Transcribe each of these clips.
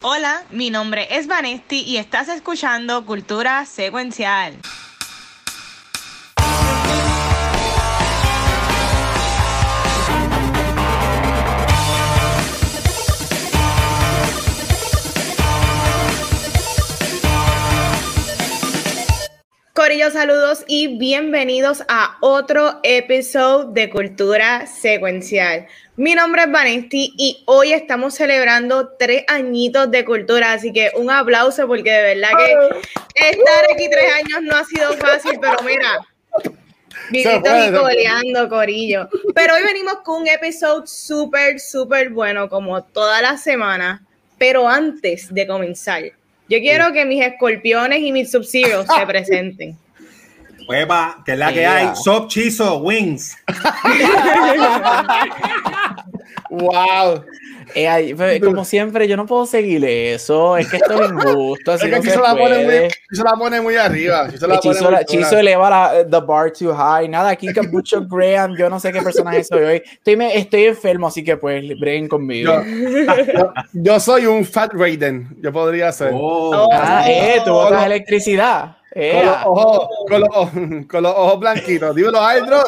Hola, mi nombre es Vanesti y estás escuchando Cultura Secuencial. Corillo, saludos y bienvenidos a otro episodio de Cultura Secuencial. Mi nombre es Vanesti y hoy estamos celebrando tres añitos de cultura, así que un aplauso porque de verdad que estar aquí tres años no ha sido fácil, pero mira, vivitos y coleando, Corillo. Pero hoy venimos con un episodio súper, súper bueno, como toda la semana. Pero antes de comenzar, yo quiero que mis escorpiones y mis subsidios se presenten. Hueva, que es la que hay. Sop Chizo Wings. wow. Eh, como siempre, yo no puedo seguir eso. Es que esto es injusto. Así es que no se, la pone muy, se la pone muy arriba. Chizo, Chizo eleva la, the bar too high. Nada, aquí Cabucho Graham. Yo no sé qué personaje soy hoy. Estoy, me, estoy enfermo, así que pues breguen conmigo. Yo, yo, soy un Fat Raiden. Yo podría ser. Oh. Ah, eh, tú botas electricidad. Con los, ojos, con, los ojos, con los ojos blanquitos. Dímelo, Aldros.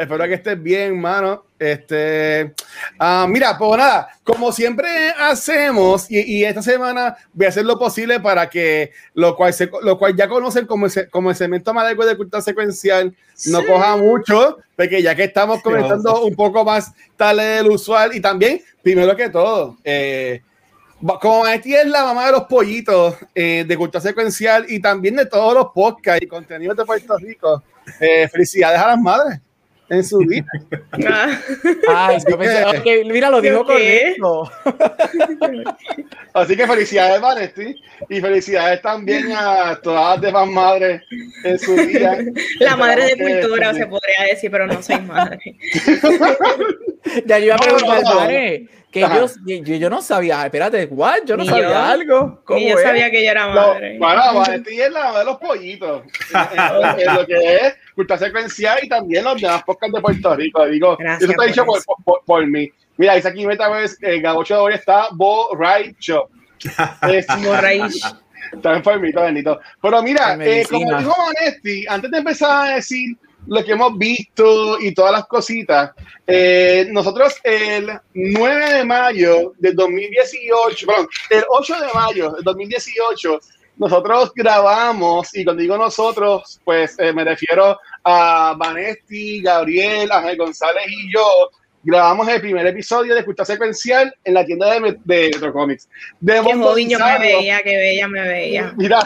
Espero que estés bien, mano. Este, uh, mira, pues nada, como siempre hacemos, y, y, esta semana voy a hacer lo posible para que lo cual, se, lo cual ya conocen como, ese, como el cemento más de cultura secuencial no coja mucho, porque ya que estamos comenzando un poco más tal del usual, y también, primero que todo, eh, como Maestri es la mamá de los pollitos eh, de cultura secuencial y también de todos los podcasts y contenidos de Puerto Rico, eh, felicidades a las madres en su vida. Ay, yo pensé, okay, mira, lo dijo correcto. Así que felicidades, Vanesti, y felicidades también a todas las demás madres en su vida. La madre de cultura, se podría decir, pero no soy madre. ya yo iba a preguntar, madre que yo, yo, yo, no sabía, espérate, ¿what? Yo no sabía yo, algo. ¿Cómo yo sabía que ella era madre. No, bueno, Valentín es la madre de los pollitos. es, lo que es cultura secuencial y también los demás podcasts de Puerto Rico. Digo, Gracias eso está dicho por, por, por, mí. Mira, dice aquí meta vez, el gabocho de hoy está borracho. Es borracho. Está enfermito, bendito. Pero mira, eh, como dijo Vanesti, antes de empezar a decir lo que hemos visto y todas las cositas. Eh, nosotros el 9 de mayo del 2018, perdón, el 8 de mayo del 2018, nosotros grabamos, y cuando digo nosotros, pues eh, me refiero a Vanesti, Gabriel, Ángel González y yo, grabamos el primer episodio de Cultura Secuencial en la tienda de, de Metro Comics. De qué Mundo me veía, qué bella me veía. Mira,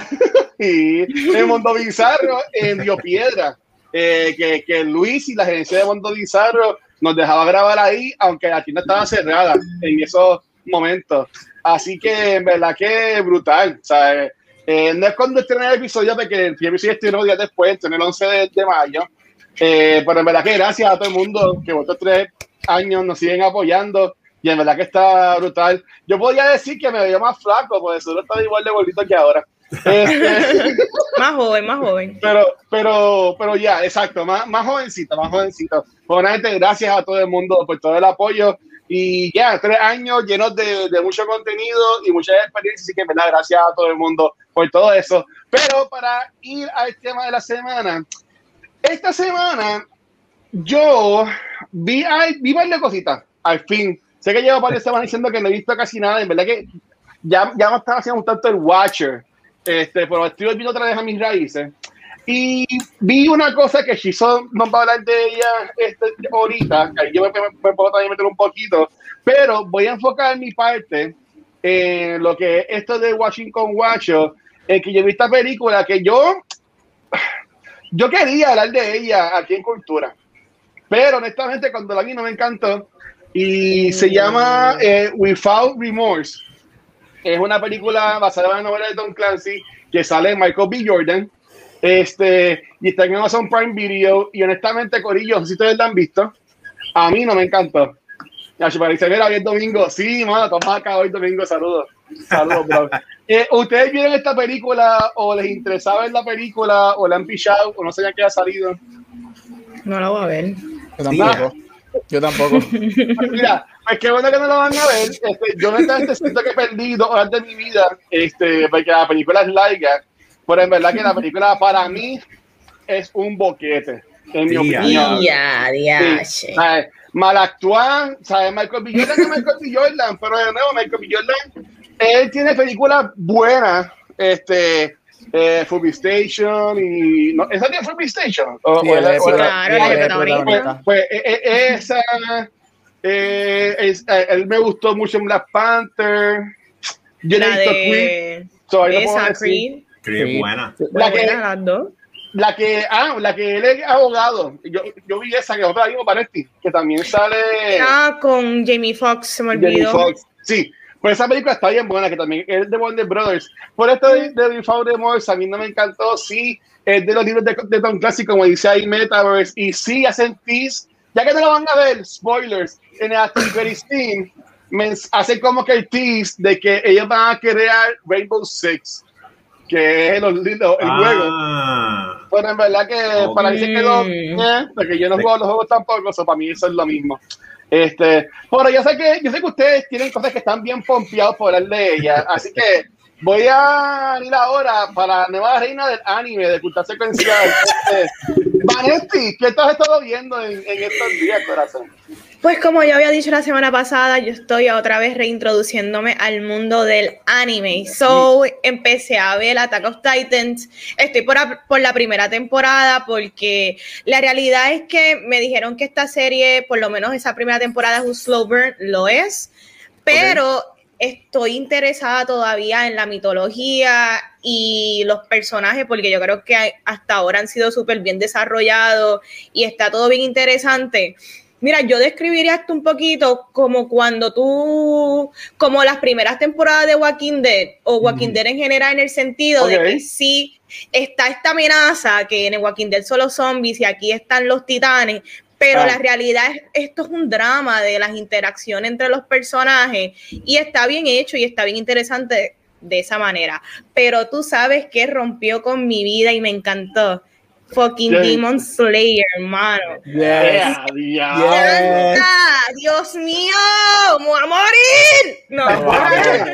y de Mundo Bizarro en Dio Piedra eh, que, que, Luis y la gerencia de Mundo Bizarro nos dejaba grabar ahí, aunque la tienda estaba cerrada en esos momentos. Así que en verdad que brutal. ¿sabes? Eh, no es cuando estrené el episodio, porque el episodio estrenó días después, en el 11 de, de mayo. Eh, pero en verdad que gracias a todo el mundo que estos tres años nos siguen apoyando y en verdad que está brutal. Yo podría decir que me veía más flaco, porque seguro está igual de bonito que ahora. Este, más joven, más joven. Pero, pero, pero ya, exacto, más, más jovencito, más jovencito. Buenamente, gracias a todo el mundo por todo el apoyo. Y ya, tres años llenos de, de mucho contenido y muchas experiencias. Así que, verdad, gracias a todo el mundo por todo eso. Pero para ir al tema de la semana, esta semana yo vi, vi varias cositas, al fin. Sé que llevo varias semanas diciendo que no he visto casi nada. En verdad que ya, ya me estaba haciendo tanto el Watcher este, pero estoy volviendo otra vez a mis raíces. Y vi una cosa que Shizon no va a hablar de ella este, ahorita, que yo me, puedo también meter un poquito, pero voy a enfocar mi parte en lo que es esto de Washington Watcho, en que yo vi esta película que yo, yo quería hablar de ella aquí en Cultura, pero honestamente cuando la vi no me encantó y se llama eh, Without Remorse es una película basada en la novela de Tom Clancy que sale Michael B. Jordan. Este, y está en Amazon Prime Video. Y honestamente, Corillo, si ustedes la han visto. A mí no me encantó. Ya, parece ver hoy domingo. Sí, mano, toma acá hoy domingo. Saludos. Saludos, bro. Eh, ¿Ustedes vieron esta película o les interesaba ver la película o la han pichado o no sabían que ha salido? No la voy a ver. Yo tampoco. Yo tampoco. Mira, pues qué bueno que no lo van a ver. Este, yo honestamente siento que he perdido horas de mi vida, este, porque la película es larga, pero en verdad que la película para mí es un boquete, en mi opinión. Ya, ya, sí. Mal actuar, ¿sabes? Michael B. Jordan es Michael B. Jordan, pero de nuevo, Michael B. Jordan, él tiene películas buenas, este, eh, Fubi Station y no, esa tiene Fubi Station o, sí, o la, sí, claro, pues, pues eh, eh, esa eh, es, eh, él me gustó mucho en Black Panther. Yo la de Creed, so, esa no Creed. Creed buena. La que, la que ah la que él es abogado. Yo, yo vi esa que es otra mismo Panetti que también sale ah con Jamie Foxx se me olvidó. Jamie Foxx. Sí pues esa película está bien buena, que también es de Wonder Brothers. Por esto de, de de Morse, a mí no me encantó. Sí, es de los libros de, de Tom Clancy, como dice ahí Metaverse. Y sí, hacen tease, ya que no lo van a ver, spoilers, en el Activity Steam, me hacen como que el tease de que ellos van a crear Rainbow Six, que es el, el, el ah. juego. Pero en verdad que para mí se quedó, eh, porque yo no juego los juegos tampoco, so para mí eso es lo mismo. Este, bueno, yo sé que yo sé que ustedes tienen cosas que están bien pompeados por hablar de ella, así que voy a ir ahora para la nueva reina del anime de cultura secuencial. Este, Vanetti, ¿qué estás estado viendo en, en estos días, corazón? Pues como ya había dicho la semana pasada, yo estoy otra vez reintroduciéndome al mundo del anime. So, empecé a ver Attack of Titans. Estoy por, por, la primera temporada porque la realidad es que me dijeron que esta serie, por lo menos esa primera temporada es un slow burn, lo es, pero estoy interesada todavía en la mitología y los personajes porque yo creo que hasta ahora han sido súper bien desarrollados y está todo bien interesante. Mira, yo describiría esto un poquito como cuando tú, como las primeras temporadas de Walking Dead o Walking Dead en general en el sentido de que sí está esta amenaza que en el Walking Dead son los zombies y aquí están los titanes, pero ah. la realidad es esto es un drama de las interacciones entre los personajes y está bien hecho y está bien interesante de esa manera. Pero tú sabes que rompió con mi vida y me encantó fucking Demon Slayer, hermano. Yeah, yeah. Dios mío, me voy a morir. No,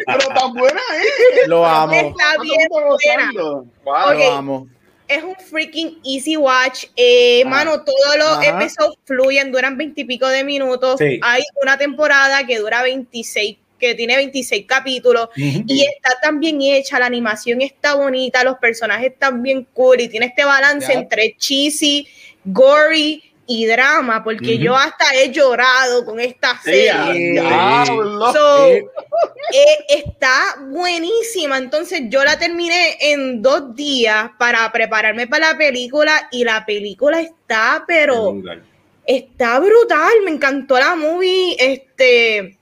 pero tan buena es. Lo amo. Está bien buena. Wow. Okay. Lo amo. Es un freaking easy watch. Eh, ah. Mano, todos los Ajá. episodios fluyen, duran veintipico de minutos. Sí. Hay una temporada que dura 26 que tiene 26 capítulos uh -huh. y está tan bien hecha, la animación está bonita, los personajes están bien cool y tiene este balance yeah. entre cheesy, gory y drama, porque uh -huh. yo hasta he llorado con esta serie. Yeah, yeah. So, eh, está buenísima, entonces yo la terminé en dos días para prepararme para la película y la película está, pero está brutal, me encantó la movie, este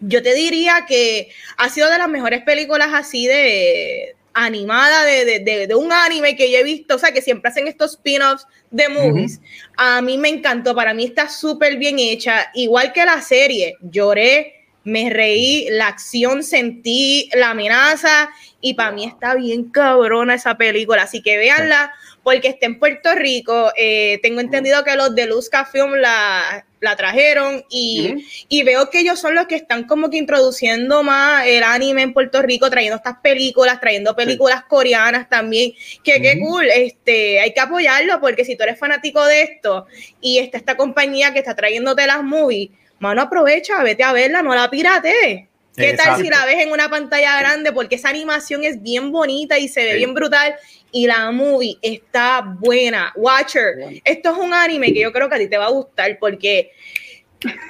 yo te diría que ha sido de las mejores películas así de animada de, de, de, de un anime que yo he visto, o sea, que siempre hacen estos spin-offs de movies. Uh -huh. A mí me encantó, para mí está súper bien hecha, igual que la serie, lloré, me reí, la acción sentí, la amenaza, y para mí está bien cabrona esa película, así que véanla porque está en Puerto Rico. Eh, tengo entendido que los de Luzca Film la, la trajeron y, uh -huh. y, veo que ellos son los que están como que introduciendo más el anime en Puerto Rico, trayendo estas películas, trayendo películas sí. coreanas también. Que uh -huh. qué cool, este, hay que apoyarlo porque si tú eres fanático de esto y está esta compañía que está trayéndote las movies, mano, aprovecha, vete a verla, no la pirate. ¿Qué Exacto. tal si la ves en una pantalla grande? Porque esa animación es bien bonita y se ve sí. bien brutal y la movie está buena. Watcher, esto es un anime que yo creo que a ti te va a gustar porque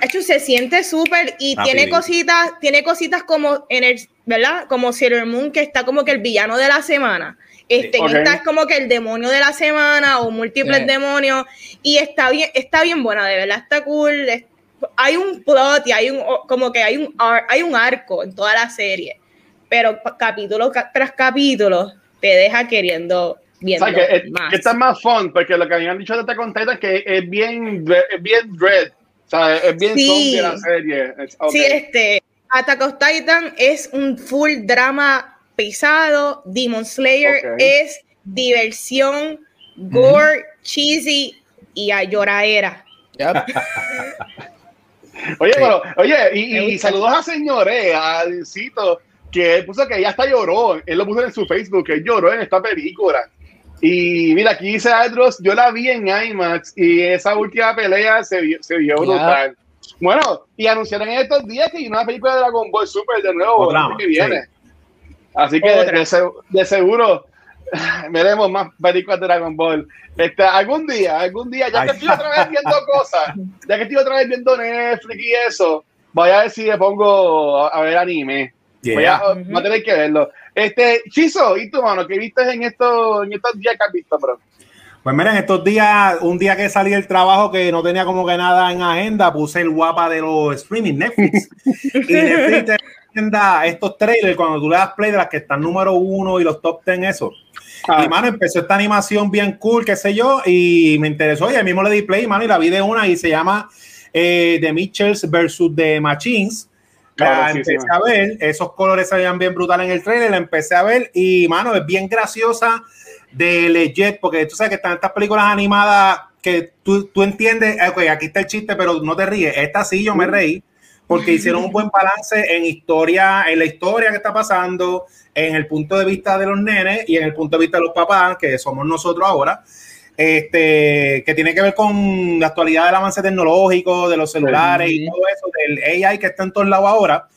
hecho se siente súper y tiene cositas, tiene cositas como en el, ¿verdad? Como Sailor Moon que está como que el villano de la semana. Este, okay. esta es como que el demonio de la semana o múltiples sí. demonios y está bien, está bien buena, de verdad está cool. Hay un plot y hay un como que hay un hay un arco en toda la serie, pero capítulo tras capítulo te deja queriendo viendo o sea, que, es, más. Que está más fun, porque lo que habían dicho de esta contenta es que es bien, es bien dread, o sea, es bien sí. zombie la serie. Okay. Sí, este, Attack of Titan es un full drama pesado, Demon Slayer okay. es diversión, gore, mm. cheesy y a lloradera. Yep. Oye, pero, oye, y, saludos a señores, a Cito, que él puso que ella hasta lloró. Él lo puso en su Facebook, que él lloró en esta película. Y mira, aquí dice Adros, yo la vi en IMAX y esa última pelea se vio, se vio brutal. Bueno, y anunciaron en estos días que hay una película de Dragon Ball Super de nuevo, que viene. Así que de, seguro veremos más películas de Dragon Ball. Este, algún día, algún día, ya que estoy otra vez viendo cosas, ya que estoy otra vez viendo Netflix y eso, voy a ver si le pongo a, ver anime. Voy a, tener que verlo. Este, Chizo, ¿y tú, mano? ¿Qué viste en estos, en estos días que has visto, bro? Pues miren, estos días, un día que salí del trabajo que no tenía como que nada en agenda, puse el guapa de los streaming, Netflix. y Netflix te agenda estos trailers cuando tú le das play de las que están número uno y los top ten, eso. Ah. Y mano, empezó esta animación bien cool, qué sé yo, y me interesó. Y al mismo le di play, mano, y la vi de una y se llama eh, The Mitchells versus The Machines. La empecé a ver, esos colores se veían bien brutales en el trailer, la empecé a ver y, mano, es bien graciosa de Legit, porque tú sabes que están estas películas animadas que tú, tú entiendes, ok, aquí está el chiste, pero no te ríes. Esta sí, yo me reí, porque hicieron un buen balance en historia, en la historia que está pasando, en el punto de vista de los nenes y en el punto de vista de los papás, que somos nosotros ahora. Este, que tiene que ver con la actualidad del avance tecnológico, de los celulares y todo eso, del AI que está en todos lados ahora.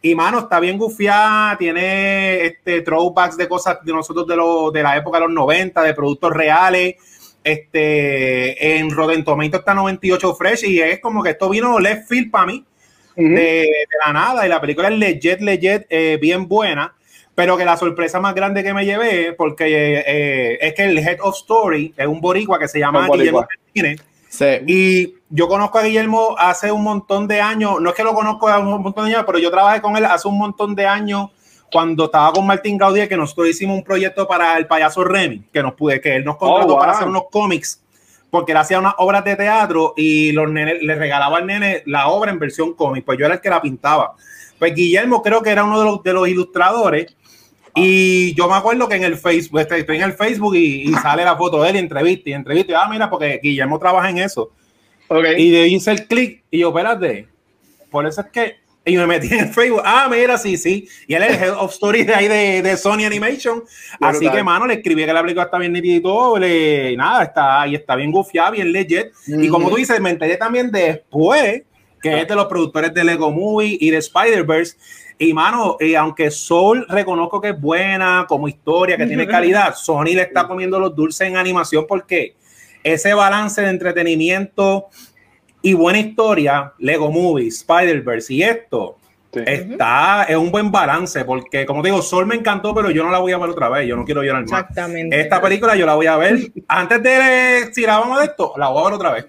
Y mano, está bien gufiada, tiene este throwbacks de cosas de nosotros de, lo, de la época de los 90, de productos reales. Este, en Rotten Tomatoes está 98 fresh y es como que esto vino left field para mí. De, la nada. Y la película es legit, legit, eh, bien buena, pero que la sorpresa más grande que me llevé, porque eh, es que el head of story es un boricua que se llama Guillermo Martínez. Y yo conozco a Guillermo hace un montón de años, no es que lo conozco hace un montón de años, pero yo trabajé con él hace un montón de años cuando estaba con Martín Gaudí, que nosotros hicimos un proyecto para el payaso Remy, que nos pude, que él nos contrató oh, para hacer unos cómics, porque él hacía unas obras de teatro y los nenes, le regalaba al nene la obra en versión cómic, pues yo era el que la pintaba. Pues Guillermo creo que era uno de los, de los ilustradores y yo me acuerdo que en el Facebook, este, estoy en el Facebook y, sale la foto de él y entrevista y entrevista. Y, ah, mira, porque Guillermo trabaja en eso. Y de ahí hice el clic y yo, espérate, por eso es que. Y me metí en el Facebook. Ah, mira, sí, sí. Y él es el Head of Stories de ahí de, de Sony Animation. Así que, mano, le escribí que la película está bien nítida y todo. Le, nada, está ahí, está bien gufiada, bien legit. Y como tú dices, me enteré también después que es de los productores de Lego Movie y de Spider-Verse. Y mano, y aunque Soul reconozco que es buena como historia, que tiene calidad, Sony le está comiendo los dulces en animación porque ese balance de entretenimiento y buena historia, Lego Movie, Spider-Verse y esto, está, es un buen balance porque como te digo, Soul me encantó, pero yo no la voy a ver otra vez, yo no quiero llorar más. Exactamente. Esta película yo la voy a ver, antes de, si la vamos de esto, la voy a ver otra vez.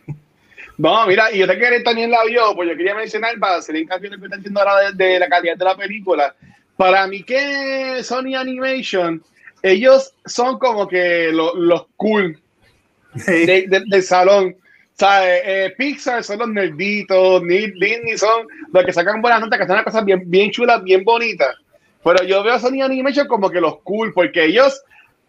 No, mira, y yo te quería también la vio, pues yo quería mencionar para hacer hincapié lo que está diciendo ahora de, la calidad de la película. Para mí que Sony Animation, ellos son como que los cool del salón. ¿Sabes? Eh, Pixar son los nerditos, Disney son los que sacan buenas notas, que hacen cosas bien, bien chulas, bien bonitas. Pero yo veo a Sony Animation como que los cool, porque ellos,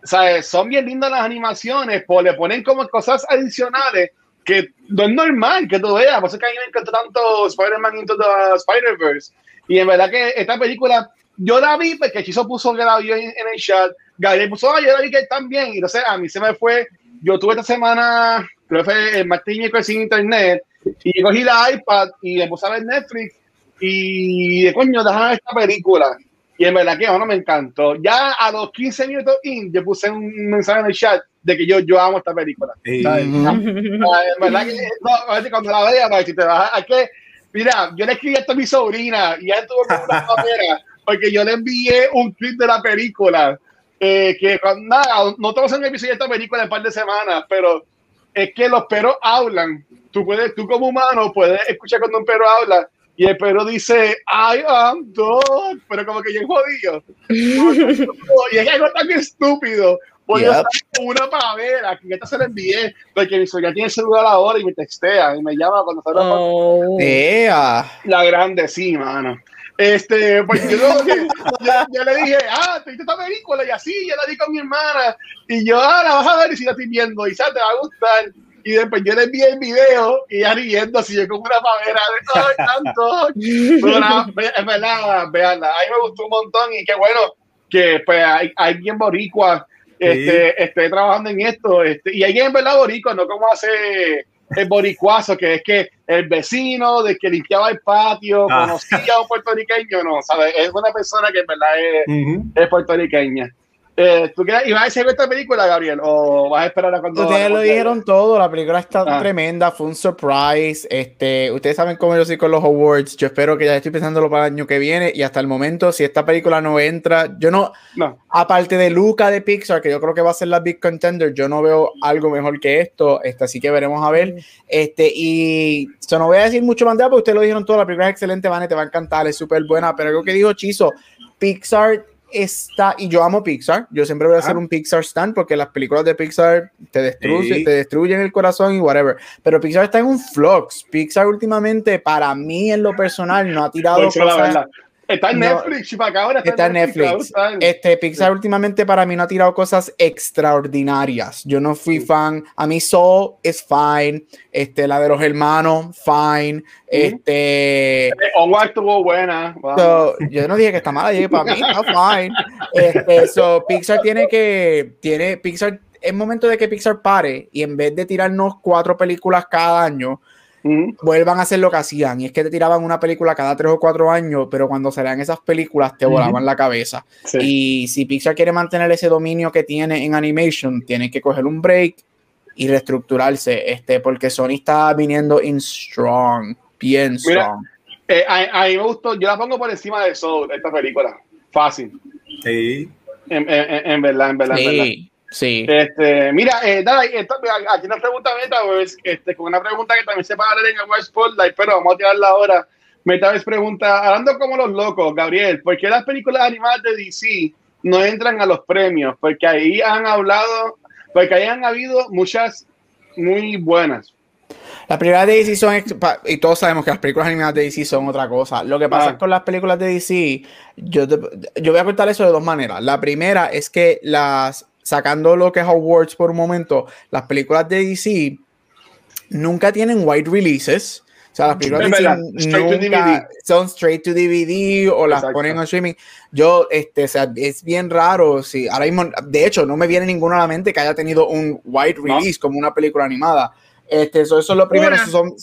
¿sabes? Son bien lindas las animaciones, pues le ponen como cosas adicionales que no es normal que tú veas. Por eso que a mí me encantó tanto Spider-Man Into the Spider-Verse. Y en verdad que esta película, yo la vi porque Chizo puso que la vio en, el chat. Gabriel puso, yo la vi que también. Y entonces a mí se me fue. Yo tuve esta semana, creo que fue el martes y sin internet. Y cogí la iPad y me puse a ver Netflix. Y de coño, déjame esta película. Y en verdad que bueno, me encantó. Ya a los 15 minutos in, yo puse un mensaje en el chat de que yo, yo amo esta película. ¿sabes? verdad que no, cuando la vea, si te vas a que, mira, yo le escribí esto a mi sobrina y ella tuvo como una manera, porque yo le envié un clip de la película. Eh, que cuando, nada, no todos en el episodio de esta película en un par de semanas, pero es que los perros hablan. Tú puedes, tú como humano puedes escuchar cuando un perro habla y el perro dice, I am dog, pero como que yo jodido. y es algo tan estúpido. Pues yo una pavera, que esta se la envié, porque mi sobrina tiene el celular ahora y me textea y me llama cuando se oh. La grande, sí, mano. Este, pues yo, yo, le dije, ah, te viste esta película y así, yo la di con mi hermana y yo, ah, la vas a ver y si la estoy viendo y sabes, te va a gustar. Y después yo le envié el video y ya riendo así, yo como una pavera de todo tanto. es verdad, veanla. A mí me gustó un montón y qué bueno que pues hay alguien boricua este, esté trabajando en esto. Este, y alguien en verdad boricua, no como hace el boricuazo, que es que el vecino de que limpiaba el patio ah. conocía a un puertorriqueño, no, ¿sabes? Es una persona que en verdad es puertorriqueña. Eh, ¿Tú quieres, ibas a ver esta película, Gabriel? ¿O vas a esperar a cuando.? Ustedes lo dijeron todo, la película está ah. tremenda, fue un surprise. Este, ustedes saben cómo yo soy con los awards. Yo espero que ya estoy pensándolo para el año que viene. Y hasta el momento, si esta película no entra, yo no. no. Aparte de Luca de Pixar, que yo creo que va a ser la big contender, yo no veo algo mejor que esto. Este, así que veremos a ver. Este, y yo no voy a decir mucho más de porque ustedes lo dijeron todo. La película es excelente, Vane, te va a encantar, es súper buena. Pero algo que dijo Chizo, Pixar está, y yo amo Pixar, yo siempre voy a hacer ah. un Pixar stand porque las películas de Pixar te destruyen, te destruyen el corazón y whatever, pero Pixar está en un flux, Pixar últimamente para mí en lo personal no ha tirado cosas, Está en Netflix, ahora está, en Netflix. Este, Pixar últimamente para mí no ha tirado cosas extraordinarias. Yo no fui fan. A mí Soul es fine. Este, la de los hermanos, fine. Este. Eh, Onward estuvo buena. yo no dije que está mala, dije para mí está fine. Este, so, Pixar tiene que. Tiene, Pixar. Es momento de que Pixar pare y en vez de tirarnos cuatro películas cada año, vuelvan a hacer lo que hacían. Y es que te tiraban una película cada tres o cuatro años, pero cuando salían esas películas te volaban la cabeza. Y si Pixar quiere mantener ese dominio que tiene en animation, tiene que coger un break y reestructurarse, este, porque Sony está viniendo in strong, bien strong. Eh, a, mí me gustó, yo la pongo por encima de Soul, esta película. Fácil. Sí. En, verdad, en verdad, en verdad. Sí. Este, mira, eh, aquí una pregunta meta, pues, este, con una pregunta que también se puede hablar en el West Spotlight, pero vamos a tirarla ahora. Meta vez pregunta, hablando como los locos, Gabriel, ¿por qué las películas animadas de DC no entran a los premios? Porque ahí han hablado, porque ahí han habido muchas muy buenas. Las películas de DC son, y todos sabemos que las películas animadas de DC son otra cosa. Lo que pasa ah. con las películas de DC, yo, yo voy a contar eso de dos maneras. La primera es que las sacando lo que es awards por un momento, las películas de DC nunca tienen wide releases. O sea, las películas de DC nunca son straight to DVD o las ponen en streaming. Yo, este, o sea, es bien raro. Si ahora mismo, de hecho, no me viene ninguno a la mente que haya tenido un wide release como una película animada. Este, eso, eso es lo primero. Son,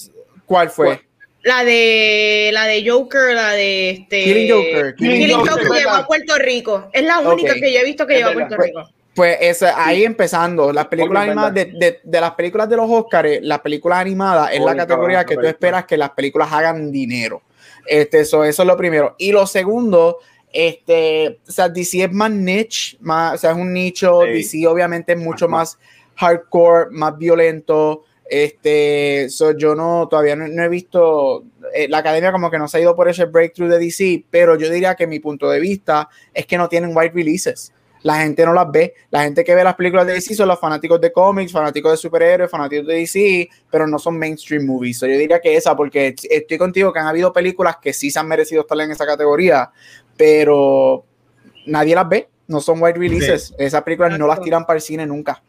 ¿Cuál fue? La de la de Joker, la de este Killing Joker. Killing, Joker, llegó a Puerto Rico. Es la única que yo he visto que llegó a Puerto Rico. Pues ahí empezando, las películas animadas de, las películas de los Oscars, las películas animadas es la categoría que tú esperas que las películas hagan dinero. Este, eso, eso es lo primero. Y lo segundo, este, o sea, DC es más niche, más, o sea, es un nicho, DC obviamente es mucho más hardcore, más violento. Este, so yo no, todavía no, he visto, eh, la academia como que no se ha ido por ese breakthrough de DC, pero yo diría que mi punto de vista es que no tienen wide releases la gente no las ve. La gente que ve las películas de DC son los fanáticos de cómics, fanáticos de superhéroes, fanáticos de DC, pero no son mainstream movies. yo diría que esa, porque estoy contigo que han habido películas que sí se han merecido estar en esa categoría, pero nadie las ve. No son wide releases. Esas películas no las tiran para el cine nunca.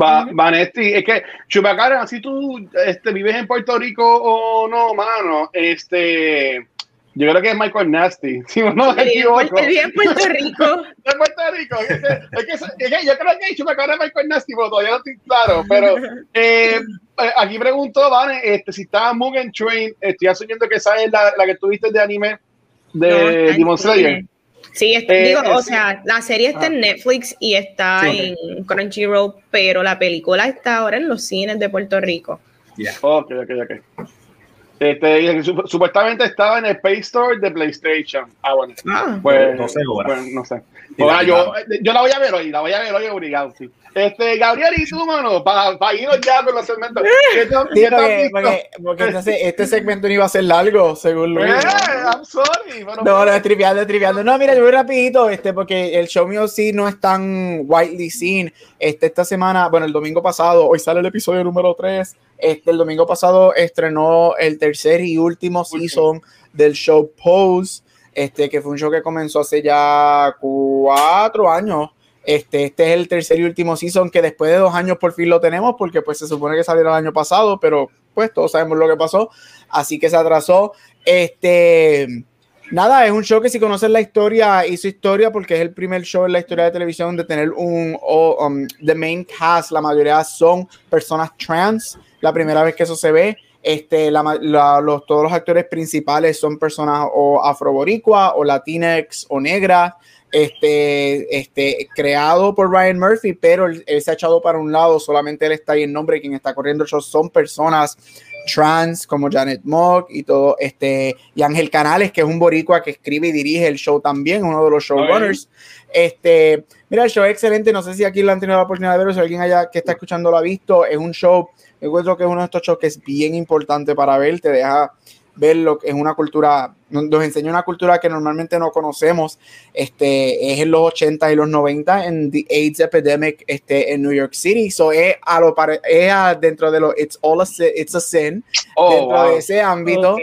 Va, Vanetti, es que Chupacabra, si tú este, vives en Puerto Rico o no, mano, este yo creo que es Michael Nasty. Si no me equivoco. en Puerto Rico. en Puerto Rico. Es que, es que, yo creo que he dicho me acuerdo de Michael Nasty, pero todavía no estoy claro. Pero eh, aquí preguntó, Vane, este, si estaba Mugen Train, estoy asumiendo que esa es la, la que tuviste de anime de Demon Slayer. Sí, eh, digo, o sea, la serie está en ah. Netflix y está en Crunchyroll, pero la película está ahora en los cines de Puerto Rico. Yeah. Ok, ok, ok. Este, supuestamente estaba en el Play Store de PlayStation. Ah, bueno. Ah. pues, no sé, pues, no sé. Pues, yo, yo, la voy a ver hoy, la voy a ver hoy obligado, sí. Este, Gabriel, ¿y tú, mano? Para pa irnos ya con los segmentos. ¿Qué sí, porque, porque, porque entonces este segmento no iba a ser largo, según Luis. Eh, I'm sorry. no, no, es triviando, triviando. No, mira, yo voy rapidito, este, porque el show mío sí no es tan widely seen. Este, esta semana, bueno, el domingo pasado, hoy sale el episodio número 3 este, el domingo pasado estrenó el tercer y último season del show Pose, este, que fue un show que comenzó hace ya cuatro años. Este, este es el tercer y último season que después de dos años por fin lo tenemos, porque pues se supone que salió el año pasado, pero pues todos sabemos lo que pasó, así que se atrasó. Este, nada, es un show que si conoces la historia, hizo historia porque es el primer show en la historia de televisión de tener un, um, the main cast, la mayoría son personas trans, la primera vez que eso se ve. Este, los, todos los actores principales son personas o afroboricua o latinex o negras este, este, creado por Ryan Murphy, pero él, se ha echado para un lado, solamente él está ahí en nombre, quien está corriendo el show son personas trans como Janet Mock y todo, este, y Ángel Canales, que es un boricua que escribe y dirige el show también, uno de los showrunners. Este, mira, el show es excelente, no sé si aquí lo han tenido la oportunidad de verlo, si alguien allá que está escuchando lo ha visto, es un show, encuentro que es uno de estos shows que es bien importante para ver, te deja ver lo que es una cultura, nos enseña una cultura que normalmente no conocemos, este, es en los 80 y los 90 en the AIDS epidemic este, en New York City, so es, a lo es dentro de lo It's All a Sin, it's a sin oh, dentro de ese ámbito,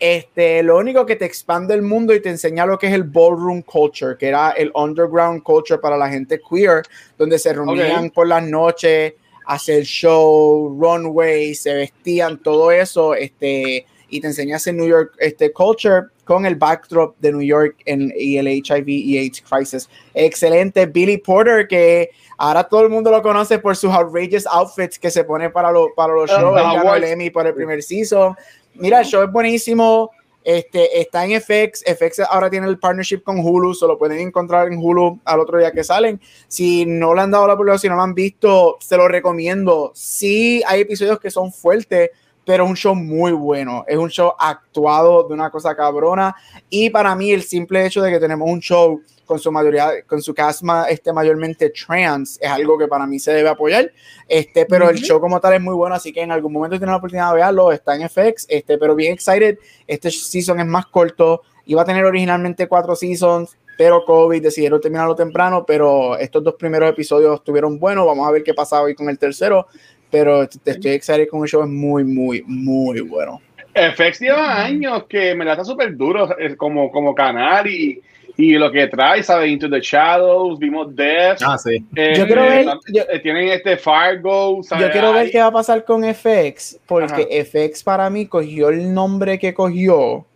este, lo único que te expande el mundo y te enseña lo que es el ballroom culture, que era el underground culture para la gente queer, donde se reunían por las noches, hacer show, runway, se vestían, todo eso, este y te enseñas en New York este culture con el backdrop de New York en, y el HIV y AIDS crisis. Excelente. Billy Porter, que ahora todo el mundo lo conoce por sus outrageous outfits que se pone para, para los shows. ganó el Emmy por el primer season. Mira, el show es buenísimo. Este, está en FX. FX ahora tiene el partnership con Hulu, se lo pueden encontrar en Hulu al otro día que salen. Si no le han dado la oportunidad, si no lo han visto, se lo recomiendo. Sí, hay episodios que son fuertes, pero es un show muy bueno, es un show actuado de una cosa cabrona y para mí el simple hecho de que tenemos un show con su mayoría, con su cast este, mayormente trans, es algo que para mí se debe apoyar, este, pero el show como tal es muy bueno, así que en algún momento tienen la oportunidad de verlo, está en FX, este, pero bien excited, este season es más corto, iba a tener originalmente cuatro seasons, pero COVID decidieron terminarlo temprano, pero estos dos primeros episodios estuvieron buenos, vamos a ver qué pasa hoy con el tercero, pero te estoy excited con el show, es muy, muy, muy bueno. FX lleva años que me la está súper duro como, como canal y, y lo que trae, ¿sabes? Into the Shadows, vimos Death. Ah, sí. Eh, yo quiero ver. Eh, tienen este Fargo. ¿sabes? Yo quiero ver qué va a pasar con FX, porque FX para mí cogió el nombre que cogió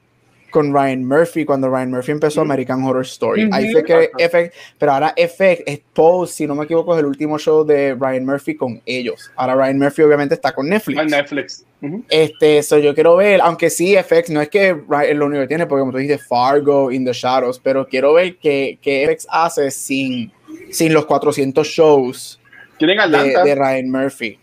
con Ryan Murphy cuando Ryan Murphy empezó American Horror Story. Ahí fue que FX, pero ahora FX es Pose, si no me equivoco, es el último show de Ryan Murphy con ellos. Ahora Ryan Murphy obviamente está con Netflix. Netflix. Este, eso yo quiero ver, aunque sí FX no es que Ryan lo único que tiene, porque como tú dijiste Fargo, In the Shadows, pero quiero ver qué, qué FX hace sin, sin los 400 shows de, de Ryan Murphy.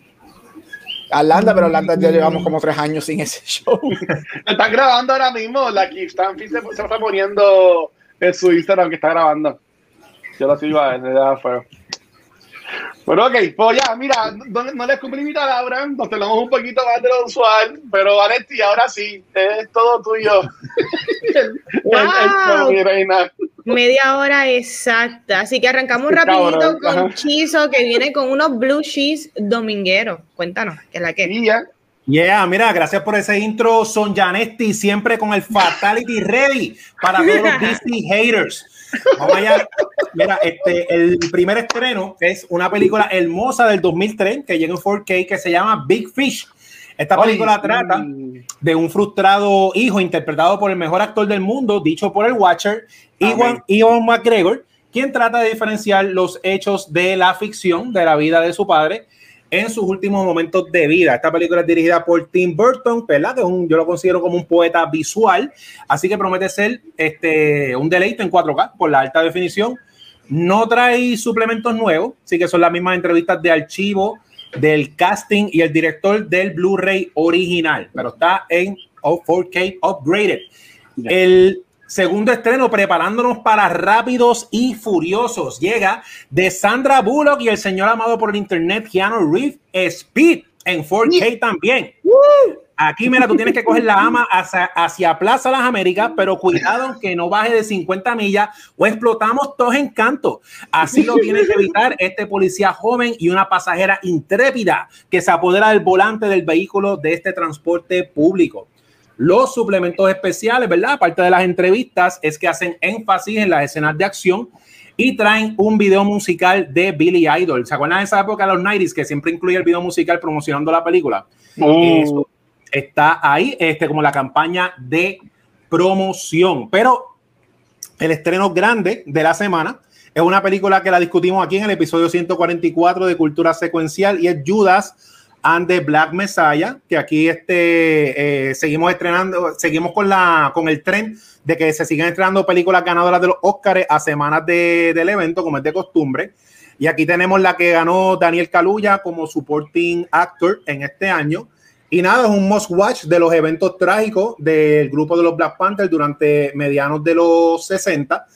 Atlanta, pero Atlanta ya llevamos como tres años sin ese show. están grabando ahora mismo, la Kingston se, se está poniendo en su Instagram que está grabando. Yo lo sigo a ver, fue. Bueno, ok, pues ya, mira, no, no les cumplí a Laura, nos tenemos un poquito más de lo usual, pero Vanetti, ahora sí, es todo tuyo. wow. Media hora exacta, así que arrancamos rapidito con Chizo, que viene con unos blue cheese domingueros. Cuéntanos, ¿qué es la que? Yeah. yeah, mira, gracias por ese intro, Son Janetti, siempre con el Fatality Ready para todos los Disney haters. Vamos allá. Mira, este, el primer estreno es una película hermosa del 2003 que llega en 4K que se llama Big Fish. Esta película trata de un frustrado hijo interpretado por el mejor actor del mundo, dicho por el Watcher, Iwan, Iwan McGregor, quien trata de diferenciar los hechos de la ficción de la vida de su padre en sus últimos momentos de vida. Esta película es dirigida por Tim Burton, ¿verdad? Que yo lo considero como un poeta visual, así que promete ser este, un deleite en 4K por la alta definición. No trae suplementos nuevos, sí que son las mismas entrevistas de archivo del casting y el director del Blu-ray original, pero está en 4K upgraded. El segundo estreno preparándonos para Rápidos y Furiosos. Llega de Sandra Bullock y el señor amado por el internet, Keanu Reeves, Speed en 4K también. Aquí, mira, tú tienes que coger la ama hacia, hacia, Plaza Las Américas, pero cuidado que no baje de 50 millas o explotamos todos en canto. Así lo tiene que evitar este policía joven y una pasajera intrépida que se apodera del volante del vehículo de este transporte público. Los suplementos especiales, ¿verdad? Aparte de las entrevistas, es que hacen énfasis en las escenas de acción y traen un video musical de Billy Idol. ¿Se acuerdan de esa época de los 90s que siempre incluía el video musical promocionando la película? Oh. está ahí, este, como la campaña de promoción. Pero el estreno grande de la semana es una película que la discutimos aquí en el episodio 144 de Cultura Secuencial y es Judas and the Black Messiah, que aquí este, eh, seguimos estrenando, seguimos con, la, con el tren de que se siguen estrenando películas ganadoras de los Oscars a semanas de, del evento, como es de costumbre. Y aquí tenemos la que ganó Daniel Kaluuya como supporting actor en este año. Y nada, es un must watch de los eventos trágicos del grupo de los Black Panthers durante medianos de los 60.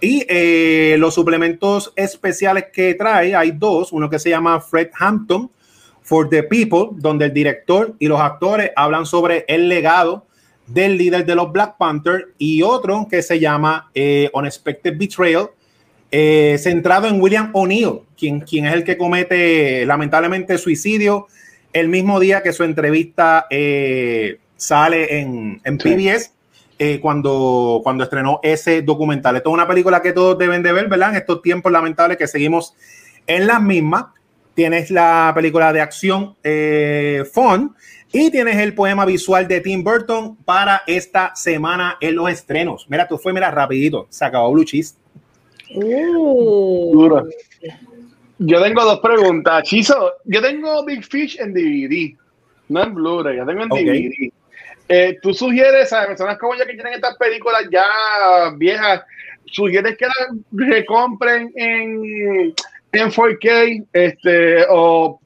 Y eh, los suplementos especiales que trae, hay dos, uno que se llama Fred Hampton for the People, donde el director y los actores hablan sobre el legado del líder de los Black Panthers y otro que se llama eh, Unexpected Betrayal, eh, centrado en William O'Neill, quien, quien es el que comete lamentablemente suicidio el mismo día que su entrevista eh, sale en, en PBS. cuando, cuando estrenó ese documental. Esto es una película que todos deben de ver, ¿verdad? En estos tiempos lamentables que seguimos en las mismas. Tienes la película de acción Fun, y tienes el poema visual de Tim Burton para esta semana en los estrenos. Mira, tú fue, mira, rapidito, se acabó Blue Cheese. Uh. Yo tengo dos preguntas. Chizo, yo tengo Big Fish en DVD, no en Blu-ray, yo tengo en DVD. Eh, tú sugieres a personas como yo que tienen estas películas ya viejas, sugieres que las recompren en, en 4K este, o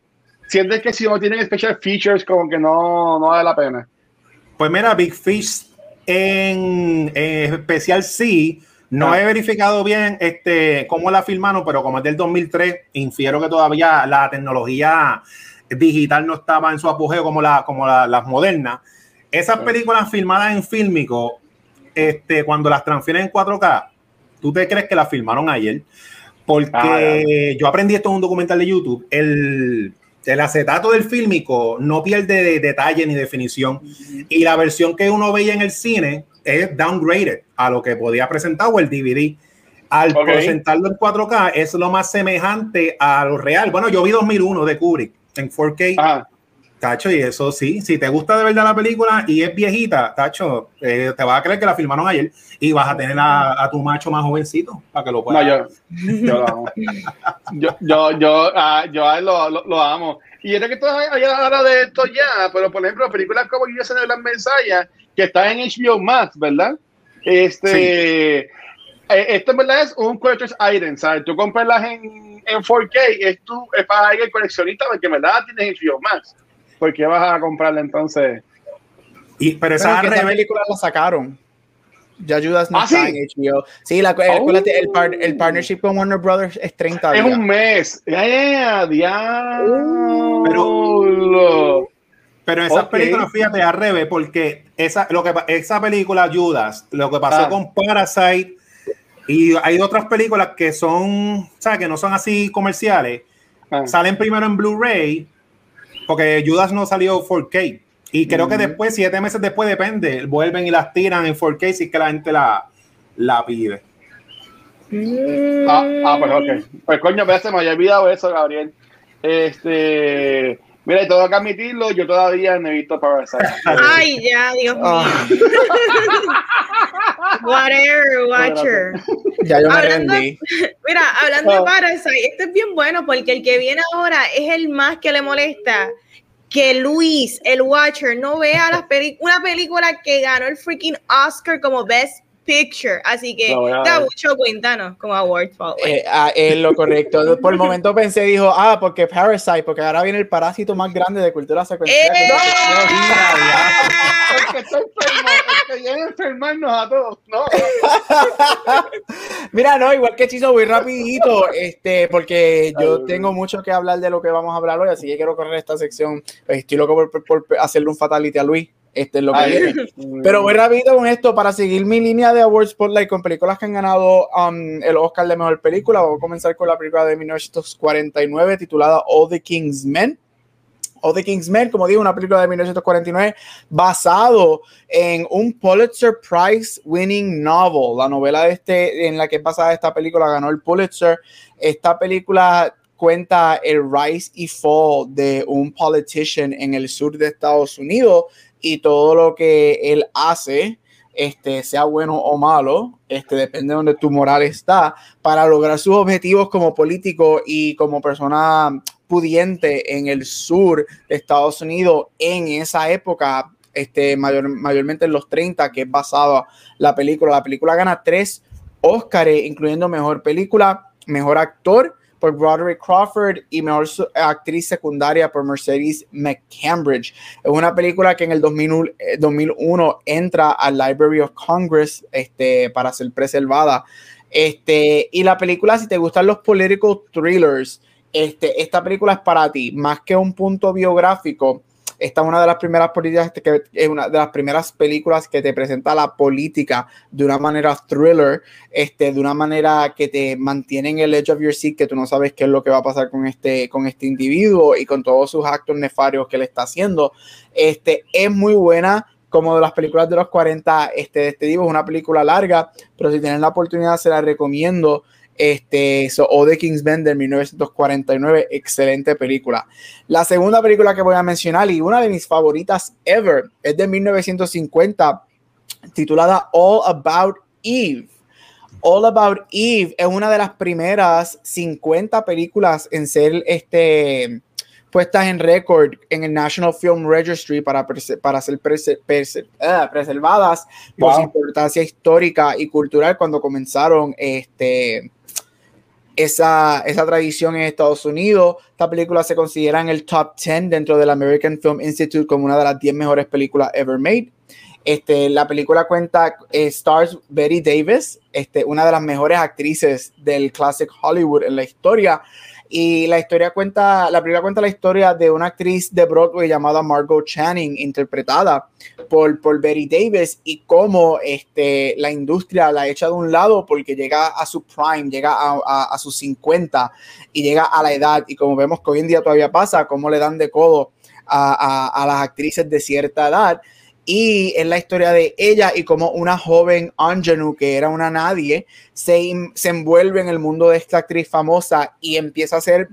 sientes que si no tienen special features, como que no, no vale la pena. Pues mira, Big Fish en, especial sí. No ah. he verificado bien este, cómo la filmaron, pero como es del 2003, infiero que todavía la tecnología digital no estaba en su apogeo como, la, como las modernas. Esas películas filmadas en fílmico, este, cuando las transfieren en 4K, ¿tú te crees que las filmaron ayer? Porque ah, yo aprendí esto en un documental de YouTube. El, el acetato del fílmico no pierde detalle ni definición. Y la versión que uno veía en el cine es downgraded a lo que podía presentar o el DVD. Al presentarlo en 4K es lo más semejante a lo real. Bueno, yo vi 2001 de Kubrick en 4K. Tacho, y eso sí, si te gusta de verdad la película y es viejita, Tacho, eh, te vas a creer que la filmaron ayer y vas a tener a, tu macho más jovencito para que lo pueda. No, yo, yo lo amo. yo, yo, yo, ah, yo a él lo, lo, amo. Y era que tú hablado de esto ya, pero por ejemplo, películas como Yo en las Mensayas, que está en HBO Max, ¿verdad? Este. Eh, esto en verdad es un collector's item, ¿sabes? Tú compras en, en 4K, es, tú, es para alguien coleccionista porque en verdad tienes HBO Max. ¿Por qué vas a comprarla entonces? Y, pero esa película la sacaron. Ya ayudas no ¿Ah, está sí? en HBO. Sí, la, oh. el, el, partnership con Warner Brothers es 30 días. Es un mes. Ya, ya, Pero, pero esas películas, fíjate, al revés, porque esa, lo que, esa película Judas, lo que pasó ah. con Parasite, y hay otras películas que son, ¿sabes? Que no son así comerciales, ah. salen primero en Blu-ray porque Judas no salió 4K. Y creo que después, siete meses después, depende, vuelven y las tiran en 4K si es que la gente la, la pide. Ah, ah, pues ok. Pues coño, me se me había olvidado eso, Gabriel. Este. Mira, y tengo que admitirlo, yo todavía no he visto Parasite. Ay, ya, Dios mío. Whatever, Watcher. Ya yo me rendí. Mira, hablando de ah. Parasite, este es bien bueno porque el que viene ahora es el más que le molesta que Luis, el Watcher, no vea las una película que ganó el freaking Oscar como Best Picture. Así que da mucho cuéntanos como Award eh, ah, Es lo correcto. Por el momento pensé, dijo, ah, porque Parasite, porque ahora viene el parásito más grande de cultura secuencial. ¡Eh! a todos, ¿no? Mira, no, igual que Chizo, voy rapidito, este, porque yo tengo mucho que hablar de lo que vamos a hablar hoy, así que quiero correr esta sección. Estoy loco por, por hacerle un fatality a Luis. Este es lo que viene. Pero voy rápido con esto para seguir mi línea de Awards Spotlight con películas que han ganado um, el Oscar de Mejor Película. Voy a comenzar con la película de 1949 titulada All the King's Men. o The Kingsman, como digo, una película de 1949 basado en un Pulitzer Prize winning novel. La novela de este, en la que es basada esta película ganó el Pulitzer. Esta película cuenta el rise y fall de un politician en el sur de Estados Unidos y todo lo que él hace, este, sea bueno o malo, este, depende de donde tu moral está, para lograr sus objetivos como político y como persona pudiente en el sur de Estados Unidos en esa época, este, mayor, mayormente en los 30, que es basada la película. La película gana tres Oscars, incluyendo mejor película, mejor actor por Broderick Crawford y mejor actriz secundaria por Mercedes McCambridge. Es una película que en el 2001, 2001 entra al Library of Congress este, para ser preservada. Este, y la película, si te gustan los political thrillers, este, esta película es para ti, más que un punto biográfico. Esta es una de las primeras políticas que es una de las primeras películas que te presenta la política de una manera thriller, este, de una manera que te mantiene en el edge of your seat, que tú no sabes qué es lo que va a pasar con este, con este individuo y con todos sus actos nefarios que le está haciendo. Este, es muy buena como de las películas de los 40, este, este digo, es una película larga, pero si tienen la oportunidad se la recomiendo. Este, so, o de 1949, excelente película. La segunda película que voy a mencionar y una de mis favoritas ever es de 1950, titulada All About Eve. All About Eve es una de las primeras 50 películas en ser este, puestas en récord en el National Film Registry para, para ser ah, preservadas por su importancia histórica y cultural cuando comenzaron este, esa, esa tradición en Estados Unidos. Esta película se considera en el top 10 dentro del American Film Institute como una de las 10 mejores películas ever made. Este, la película cuenta eh, stars Betty Davis, este, una de las mejores actrices del classic Hollywood en la historia. Y la historia cuenta, la película cuenta la historia de una actriz de Broadway llamada Margot Channing, interpretada por, por Betty Davis, y cómo este, la industria la echa de un lado porque llega a su prime, llega a, sus 50 y llega a la edad. Y como vemos que hoy en día todavía pasa, cómo le dan de codo a las actrices de cierta edad y es la historia de ella y como una joven Anjanu, que era una nadie, se, se envuelve en el mundo de esta actriz famosa y empieza a hacer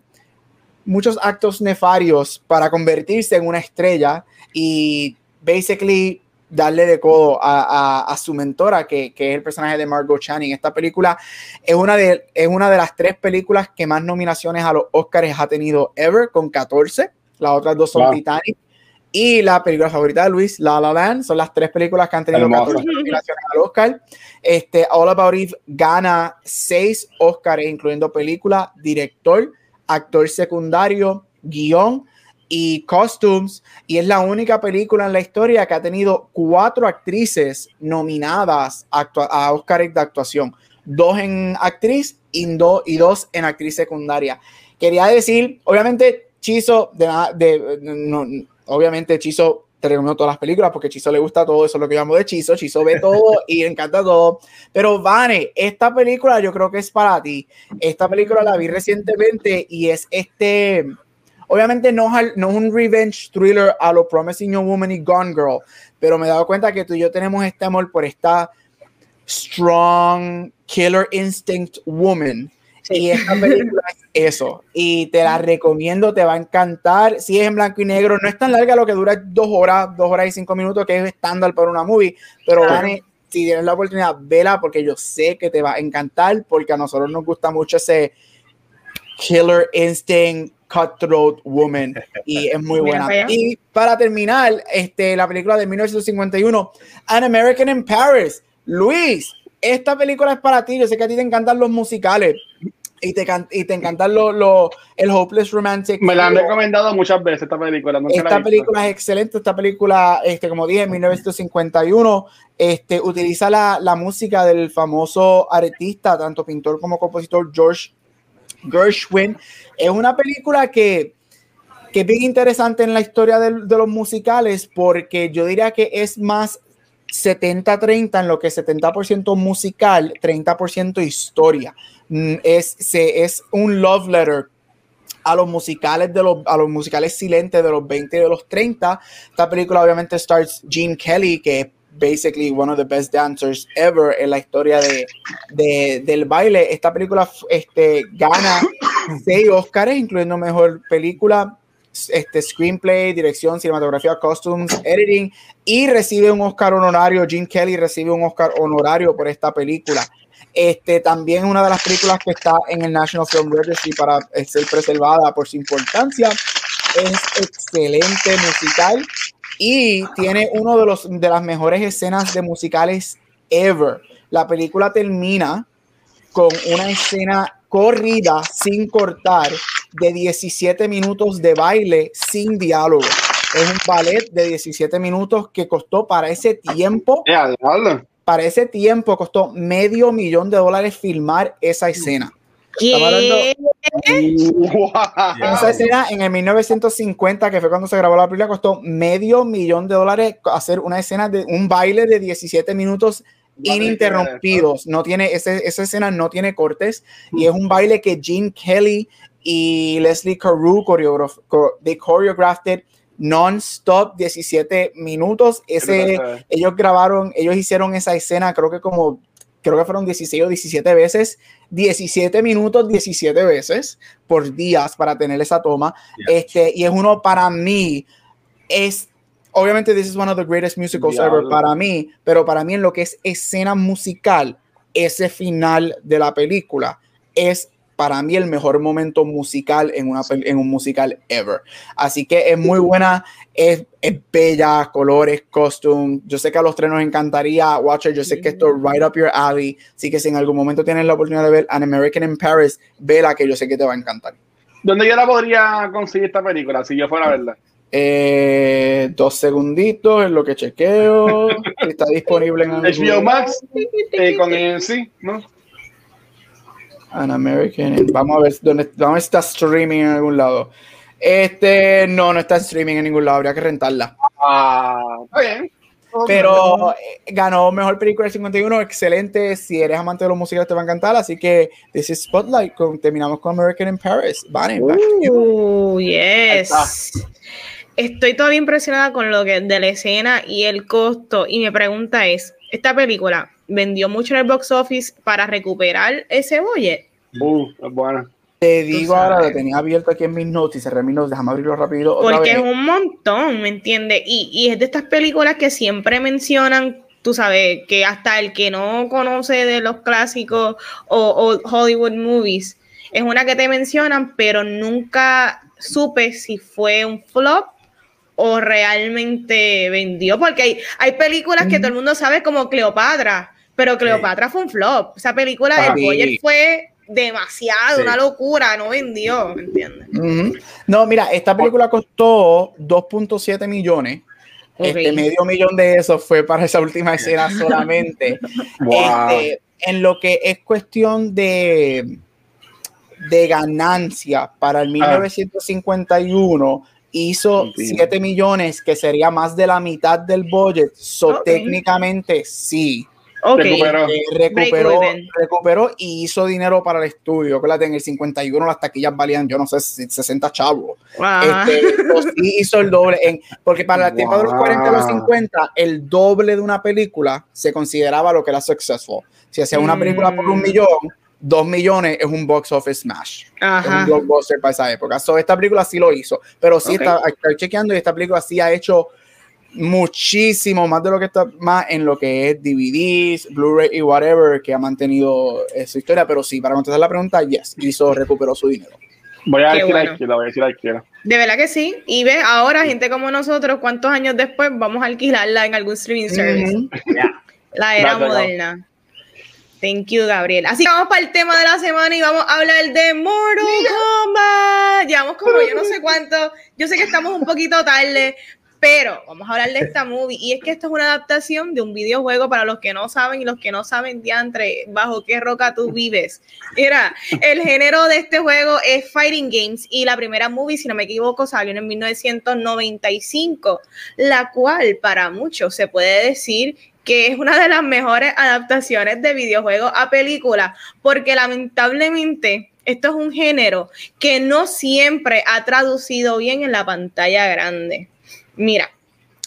muchos actos nefarios para convertirse en una estrella y basically darle de codo a, a, su mentora, que, que, es el personaje de Margot Channing. Esta película es una, de, es una de las tres películas que más nominaciones a los Oscars ha tenido ever, con 14. Las otras dos son Titanic y la película favorita de Luis, La La Land, son las tres películas que han tenido 14 nominaciones al Oscar. Este, All About Eve gana seis Oscars, incluyendo película, director, actor secundario, guion y costumes. Y es la única película en la historia que ha tenido cuatro actrices nominadas a, a Oscar de actuación. Dos en actriz y, y dos en actriz secundaria. Quería decir, obviamente, Chizo, de, de, no, obviamente Chizo te recomiendo todas las películas porque Chizo le gusta todo, eso es lo que llamo de Chizo, Chizo ve todo y encanta todo, pero Vane, esta película yo creo que es para ti, esta película la vi recientemente y es este, obviamente no, no es un revenge thriller a lo Promising Young Woman y Gone Girl, pero me he dado cuenta que tú y yo tenemos este amor por esta strong killer instinct woman y esta película es eso. Y te la recomiendo, te va a encantar. Si es en blanco y negro, no es tan larga lo que dura dos horas, dos horas y cinco minutos, que es estándar para una movie. Pero, si tienes la oportunidad, vela porque yo sé que te va a encantar, porque a nosotros nos gusta mucho ese killer instinct Cutthroat Woman y es muy buena. Y para terminar, este, la película de 1951, An American in Paris. Luis, esta película es para ti. Yo sé que a ti te encantan los musicales y te, y te encantan lo, lo, el Hopeless Romantic. Me la han recomendado muchas veces esta película. esta película es excelente. Esta película, este, como dije, en 1951, este, utiliza la, la música del famoso artista, tanto pintor como compositor George Gershwin. Es una película que, que es bien interesante en la historia de, de los musicales porque yo diría que es más 70-30 en lo que es 70% musical, 30% historia. Mm, es, se, es un love letter a los musicales de los, a los musicales silentes de los 20 y de los 30. Esta película obviamente stars Gene Kelly, que es basically one of the best dancers ever en la historia de, de del baile. Esta película este, gana seis Oscars, incluyendo mejor película, este, screenplay, dirección, cinematografía, costumes, editing, y recibe un Oscar honorario. Gene Kelly recibe un Oscar honorario por esta película. Este, también una de las películas que está en el National Film Registry para ser preservada por su importancia. Es excelente musical y tiene uno de los de las mejores escenas de musicales ever. La película termina con una escena corrida sin cortar de 17 minutos de baile sin diálogo. Es un ballet de 17 minutos que costó para ese tiempo. Para ese tiempo costó medio millón de dólares filmar esa escena. ¿Qué? Esa escena en el 1950, que fue cuando se grabó la película, costó medio millón de dólares hacer una escena de un baile de 17 minutos ininterrumpidos. No tiene, ese, esa escena no tiene cortes y es un baile que Gene Kelly y Leslie Carew de choreographed non-stop 17 minutos. Ese, ellos grabaron, ellos hicieron esa escena, creo que como creo que fueron 16 o 17 veces, 17 minutos, 17 veces por días para tener esa toma. Este, y es uno para mí, es, obviamente, this is one of the greatest musicals ever para mí, pero para mí en lo que es escena musical, ese final de la película es para mí el mejor momento musical en, una, en un musical ever. Así que es muy buena, es, es, bella, colores, costume. Yo sé que a los tres nos encantaría, Watcher, yo sé que esto es right up your alley. Así que si en algún momento tienes la oportunidad de ver An American in Paris, vela que yo sé que te va a encantar. ¿Dónde yo la podría conseguir esta película si yo fuera a verla? Eh, dos segunditos en lo que chequeo. Está disponible en HBO Max eh, con sí, ¿no? An American. Vamos a ver dónde, dónde está streaming en algún lado. Este, no, no está streaming en ningún lado, habría que rentarla. Ah, está bien. Pero eh, ganó mejor película del 51, excelente. Si eres amante de los musicales, te va a encantar. Así que this is Spotlight. terminamos con American in Paris. Vale, uh, yes. Estoy todavía impresionada con lo que de la escena y el costo. Y mi pregunta es: ¿esta película vendió mucho en el box office para recuperar ese budget. Uh, bueno. Te digo ahora, lo tenía abierto aquí en mis notes y cerré mis notes, déjame abrirlo rápido. Porque es un montón, ¿me entiendes? Y, y es de estas películas que siempre mencionan tú sabes, que hasta el que no conoce de los clásicos o, o, Hollywood movies, es una que te mencionan, pero nunca supe si fue un flop o realmente vendió, porque hay, hay películas que todo el mundo sabe como Cleopatra, pero Cleopatra fue un flop. Esa película de Boyer fue demasiado, una locura, no vendió, ¿me entiendes? No, mira, esta película costó 2.7 millones. Este medio millón de eso fue para esa última escena solamente. Este, en lo que es cuestión de, de ganancia para el 1951 ah. hizo 7 millones, que sería más de la mitad del budget. So, técnicamente sí. Recuperó. Eh, recuperó, recuperó, y hizo dinero para el estudio. Acuérdate, en el 51 las taquillas valían, yo no sé, 60 chavos. Este, hizo el doble. En, porque para el tiempo de los 40 y los 50, el doble de una película se consideraba lo que era successful. Si hacía una película por un mm. millón, dos millones es un box office smash. Es un blockbuster para esa época. So, esta película sí lo hizo. Pero sí está, está chequeando y esta película sí ha hecho muchísimo más de lo que está más en lo que es DVDs, Blu-ray y whatever que ha mantenido esa historia, pero sí, para contestar la pregunta, yes, hizo, recuperó su dinero. Voy a decir bueno. la voy a decir la De verdad que sí. Y ve, ahora gente como nosotros, ¿cuántos años después vamos a alquilarla en algún streaming service? La era moderna. Thank you, Gabriel. Así que vamos para el tema de la semana y vamos a hablar de Mortal Kombat. Llevamos como yo no sé cuánto. Yo sé que estamos un poquito tarde, pero vamos a hablar de esta movie. Y es que esto es una adaptación de un videojuego para los que no saben y los que no saben, diantre, bajo qué roca tú vives. Mira, el género de este juego es Fighting Games y la primera movie, si no me equivoco, salió en 1995, la cual para muchos se puede decir que es una de las mejores adaptaciones de videojuego a película, porque lamentablemente esto es un género que no siempre ha traducido bien en la pantalla grande. Mira,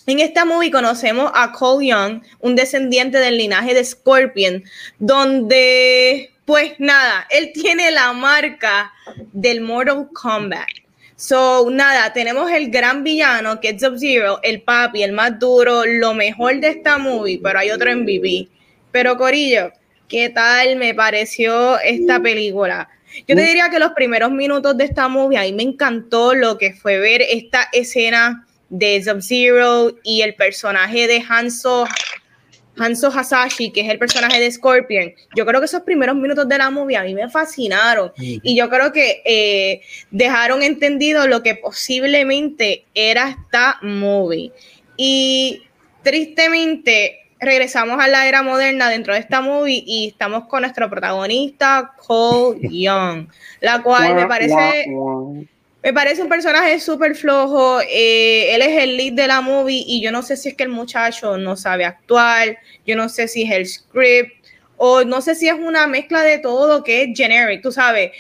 en esta movie conocemos a Cole Young, un descendiente del linaje de Scorpion, donde, pues nada, él tiene la marca del Mortal Kombat. So, nada, tenemos el gran villano que es Sub-Zero, el papi, el más duro, lo mejor de esta movie, pero hay otro MVP. Pero Corillo, ¿qué tal me pareció esta película? Yo te diría que los primeros minutos de esta movie, a mí me encantó lo que fue ver esta escena de Sub-Zero y el personaje de Hanzo Hanzo Hasashi, que es el personaje de Scorpion, yo creo que esos primeros minutos de la movie a mí me fascinaron. Y yo creo que eh, dejaron entendido lo que posiblemente era esta movie. Y tristemente regresamos a la era moderna dentro de esta movie y estamos con nuestro protagonista Cole Young, la cual me parece me parece un personaje súper flojo. Eh, él es el lead de la movie y yo no sé si es que el muchacho no sabe actuar, yo no sé si es el script o no sé si es una mezcla de todo que es generic, tú sabes.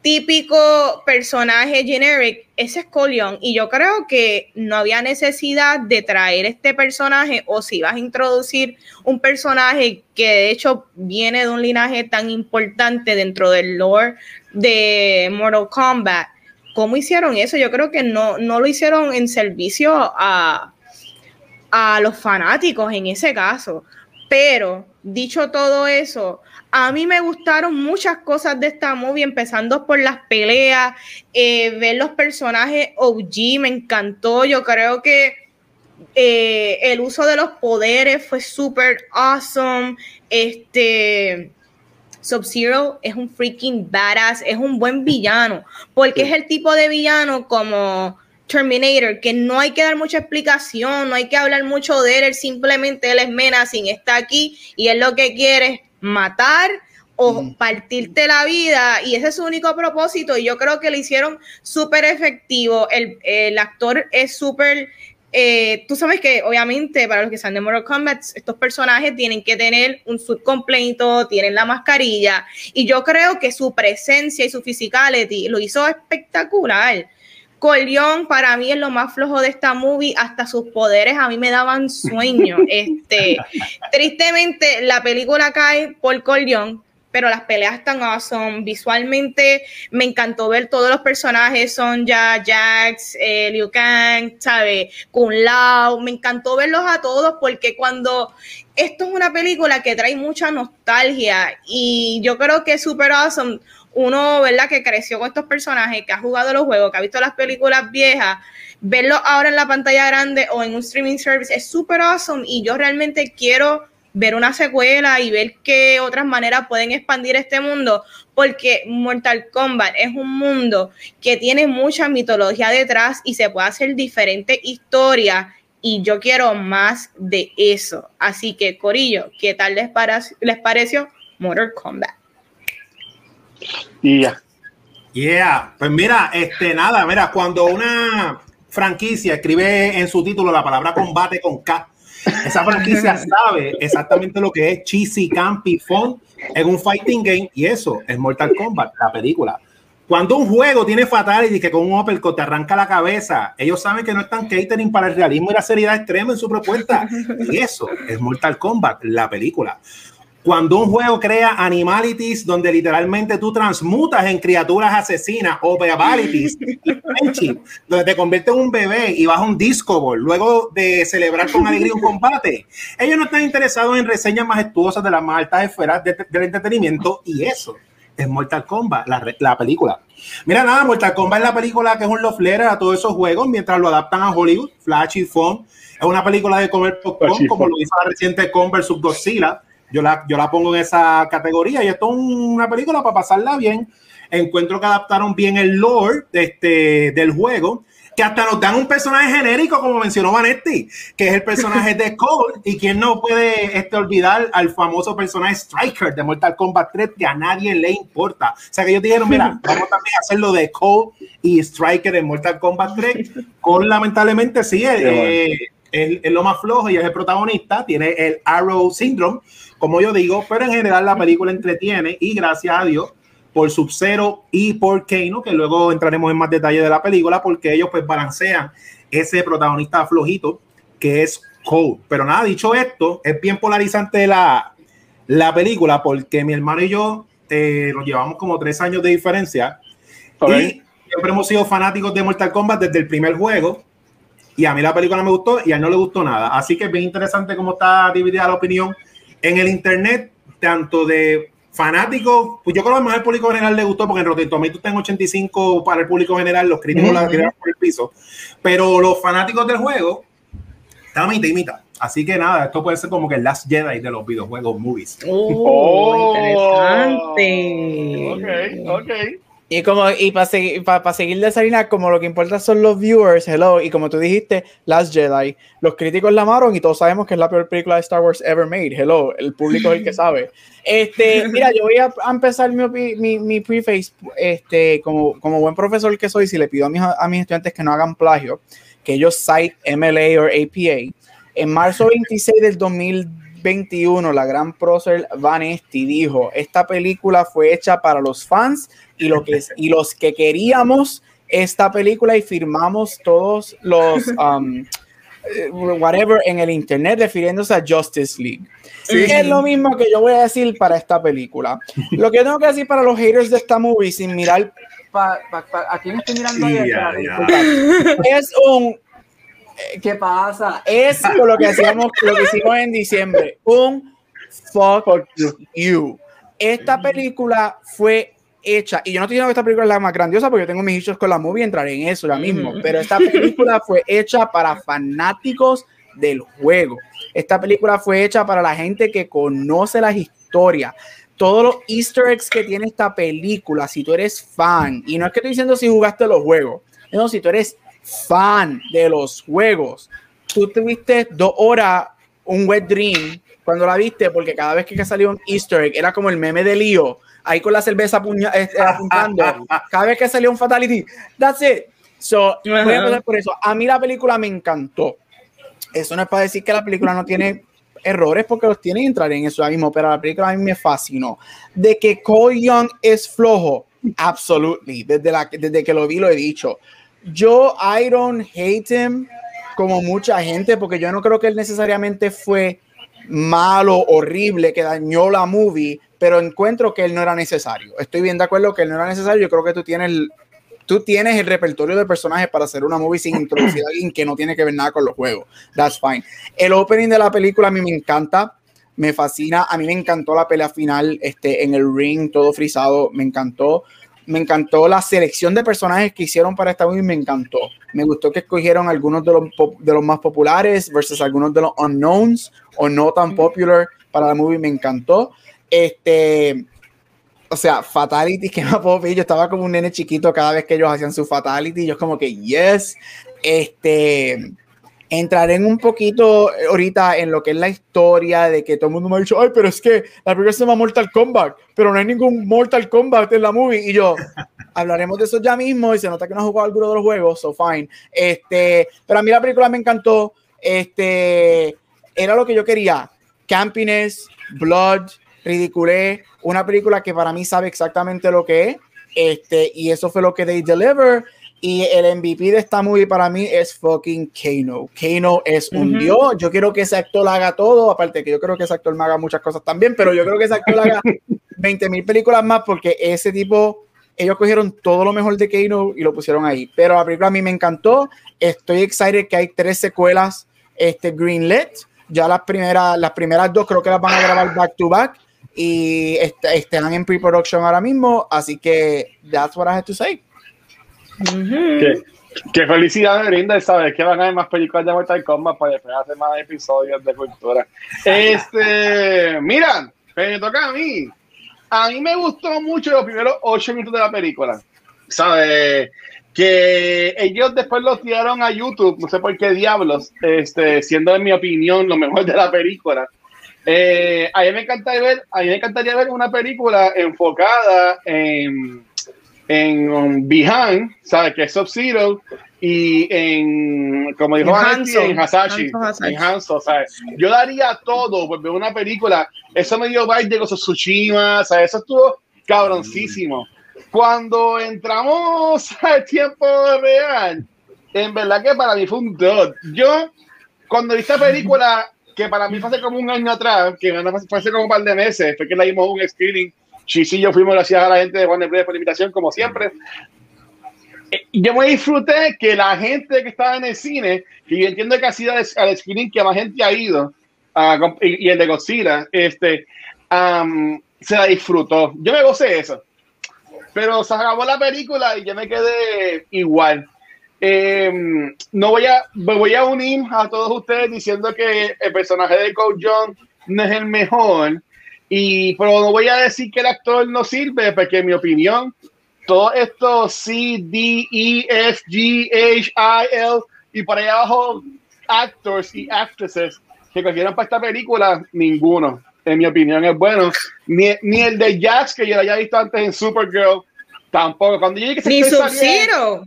Típico personaje generic, ese es Colion. Y yo creo que no había necesidad de traer este personaje o si vas a introducir un personaje que de hecho viene de un linaje tan importante dentro del lore de Mortal Kombat ¿Cómo hicieron eso? Yo creo que no, no lo hicieron en servicio a, a los fanáticos en ese caso. Pero dicho todo eso, a mí me gustaron muchas cosas de esta movie, empezando por las peleas, eh, ver los personajes OG, me encantó. Yo creo que eh, el uso de los poderes fue súper awesome. Este, Sub-Zero es un freaking badass, es un buen villano, porque es el tipo de villano como Terminator, que no hay que dar mucha explicación, no hay que hablar mucho de él, simplemente él es menacing, está aquí y él lo que quiere es matar o partirte la vida y ese es su único propósito y yo creo que lo hicieron súper efectivo, el, el actor es súper eh, tú sabes que obviamente para los que están de Mortal Kombat, estos personajes tienen que tener un suit completo, tienen la mascarilla, y yo creo que su presencia y su physicality lo hizo espectacular. Colión para mí es lo más flojo de esta movie, hasta sus poderes a mí me daban sueño. Este, tristemente la película cae por Colión, pero las peleas están awesome. Visualmente me encantó ver todos los personajes, son ya Jax, eh, Liu Kang, ¿sabe? Kun Lao. Me encantó verlos a todos porque cuando esto es una película que trae mucha nostalgia y yo creo que es súper awesome. Uno, ¿verdad? Que creció con estos personajes, que ha jugado los juegos, que ha visto las películas viejas, verlos ahora en la pantalla grande o en un streaming service es súper awesome y yo realmente quiero ver una secuela y ver qué otras maneras pueden expandir este mundo, porque Mortal Kombat es un mundo que tiene mucha mitología detrás y se puede hacer diferentes historias y yo quiero más de eso. Así que, Corillo, ¿qué tal les, les pareció Mortal Kombat? Yeah. Yeah, pues mira, este nada, mira, cuando una franquicia escribe en su título la palabra combate con K, esa franquicia sabe exactamente lo que es cheesy, campy, fun en un fighting game y eso es Mortal Kombat, la película. Cuando un juego tiene fatality que con un uppercut te arranca la cabeza, ellos saben que no están catering para el realismo y la seriedad extrema en su propuesta. Y eso es Mortal Kombat, la película. Cuando un juego crea animalities donde literalmente tú transmutas en criaturas asesinas o babalities, donde te conviertes en un bebé y vas a un disco ball luego de celebrar con alegría un combate, ellos no están interesados en reseñas majestuosas de las más altas esferas del entretenimiento y eso es Mortal Kombat, la, la, película. Mira, nada, Mortal Kombat es la película que es un love letter a todos esos juegos mientras lo adaptan a Hollywood, flashy, fun. Es una película de comer popcorn, como lo hizo la reciente Con vs Godzilla yo la, yo la pongo en esa categoría y esto es una película para pasarla bien. Encuentro que adaptaron bien el lore este, del juego, que hasta nos dan un personaje genérico, como mencionó Vanetti, que es el personaje de Cole, y quien no puede este, olvidar al famoso personaje Striker de Mortal Kombat 3, que a nadie le importa. O sea que ellos dijeron, mira, vamos también a hacer lo de Cole y Striker en Mortal Kombat 3. Cole lamentablemente sí, eh, es, es, lo más flojo y es el protagonista, tiene el Arrow Syndrome, como yo digo, pero en general la película entretiene y gracias a Dios, por Sub-Zero y por Kano, que luego entraremos en más detalle de la película, porque ellos pues balancean ese protagonista flojito que es Cole. Pero nada, dicho esto, es bien polarizante la, la película porque mi hermano y yo eh, nos llevamos como tres años de diferencia. Y siempre hemos sido fanáticos de Mortal Kombat desde el primer juego y a mí la película me gustó y a él no le gustó nada. Así que es bien interesante cómo está dividida la opinión en el internet, tanto de fanáticos, pues yo creo que más al público general le gustó porque en Rotten Tomatoes está en 85 para el público general, los críticos la tiraron por el piso, pero los fanáticos del juego están mitad y mitad. Así que nada, esto puede ser como que el Last Jedi de los videojuegos movies. Oh, interesante. Ok, ok. Y como y para seguir, para, seguir de esa como lo que importa son los viewers, hello, y como tú dijiste, Last Jedi, los críticos la amaron y todos sabemos que es la peor película de Star Wars ever made, hello, el público es el que sabe. Este, mira, yo voy a, empezar mi, mi, mi, preface, este, como, como buen profesor que soy, si le pido a mis, a mis estudiantes que no hagan plagio, que ellos cite MLA o APA, en marzo 26 del 2021, la gran prócer Vanesti dijo, esta película fue hecha para los fans y, lo que, y los que queríamos esta película y firmamos todos los... Um, whatever en el internet refiriéndose a Justice League. Es lo mismo que yo voy a decir para esta película. Lo que tengo que decir para los haters de esta movie, sin mirar pa, a quién estoy mirando es un eh, ¿qué pasa? Es lo que hacíamos, lo que hicimos en diciembre, un fuck you. Esta película fue hecha, y yo no estoy diciendo que esta película es la más grandiosa porque yo tengo mis hechos con la movie, entraré en eso ahora mismo, pero esta película fue hecha para fanáticos del juego. Esta película fue hecha para la gente que conoce las historias. Todos los easter eggs que tiene esta película, si tú eres fan, y no es que estoy diciendo si jugaste los juegos, no, si tú eres fan de los juegos, tú tuviste dos horas un wet dream cuando la viste, porque cada vez que salió un easter egg era como el meme de lío ahí con la cerveza eh, apuntando. Cada vez que salió un fatality, that's it. So, voy a empezar por eso. A mí la película me encantó. Eso no es para decir que la película no tiene errores, porque los tiene y entrar en eso mismo, pero la película a mí me fascinó. De que Cole Young es flojo, absolutely. Desde, la, desde que lo vi lo he dicho. Yo, I don't hate him como mucha gente, porque yo no creo que él necesariamente fue malo, horrible, que dañó la movie, pero encuentro que él no era necesario. Estoy bien de acuerdo que él no era necesario. Yo creo que tú tienes el, tú tienes el repertorio de personajes para hacer una movie sin introducir a alguien que no tiene que ver nada con los juegos. That's fine. El opening de la película a mí me encanta, me fascina. A mí me encantó la pelea final este, en el ring, todo frisado, me encantó. Me encantó la selección de personajes que hicieron para esta movie, me encantó. Me gustó que escogieron algunos de los, de los más populares versus algunos de los unknowns o no tan popular para la movie, me encantó. Este, o sea, fatality, que me puedo pedir. Yo estaba como un nene chiquito cada vez que ellos hacían su fatality. Yo como que, yes. Este, entraré en un poquito ahorita en lo que es la historia de que todo el mundo me ha dicho, ay, pero es que la película se llama Mortal Kombat, pero no hay ningún Mortal Kombat en la movie. Y yo, hablaremos de eso ya mismo y se nota que no ha jugado alguno de los juegos, so fine. Este, pero a mí la película me encantó. Este, era lo que yo quería. Campiness, blood, ridiculé, una película que para mí sabe exactamente lo que es, este, y eso fue lo que they deliver. Y el MVP de esta movie para mí es fucking Kano. Kano es un dios. Yo quiero que ese actor haga todo. Aparte que yo creo que ese actor me haga muchas cosas también, pero yo creo que ese actor haga 20 mil películas más porque ese tipo, ellos cogieron todo lo mejor de Kano y lo pusieron ahí. Pero la película a mí me encantó. Estoy excited que hay tres secuelas este, greenlit. Ya las primeras, las primeras dos creo que las van a grabar back to back y están en pre-production ahora mismo, así que that's what I have to say. Qué, felicidad me brinda saber que van a haber más películas de Mortal Kombat para después hacer más episodios de cultura. Este, mira, me toca a mí. A mí me gustó mucho los primeros ocho minutos de la película. ¿Sabes? Que ellos después los tiraron a YouTube, no sé por qué diablos, este, siendo en mi opinión lo mejor de la película. Eh, a, mí me encantaría ver, a mí me encantaría ver una película enfocada en, en um, Behind, ¿sabes? Que es Sub-Zero, y en, como dijo Andy, en Hasashi, en Hanzo, ¿sabes? Yo daría todo por ver una película, eso me dio vibe de Tsushima, ¿sabes? Eso estuvo, cabroncísimo. Cuando entramos al tiempo real, en verdad que para mí fue un dud. Yo, cuando vi esta película, que para mí fue hace como un año atrás, que fue hace como un par de meses, fue que la dimos un screening. Chis y yo fuimos gracias a la gente de Warner Bros. por la invitación, como siempre. Eh, yo me disfruté que la gente que estaba en el cine, que yo entiendo que ha sido al screening que más gente ha ido, uh, y, el de Godzilla, este, um, se la disfrutó. Yo me gocé eso. Pero se acabó la película y yo me quedé igual. Eh, no voy a, me voy a unir a todos ustedes diciendo que el personaje de Coach John no es el mejor. Y, pero no voy a decir que el actor no sirve, porque en mi opinión, todos estos C, D, E, F, G, H, I, L y por ahí abajo, actors y actresses que cogieron para esta película, ninguno, en mi opinión, es bueno. Ni, ni el de Jax, que yo lo había visto antes en Supergirl, tampoco. Cuando yo que ni Sub-Zero.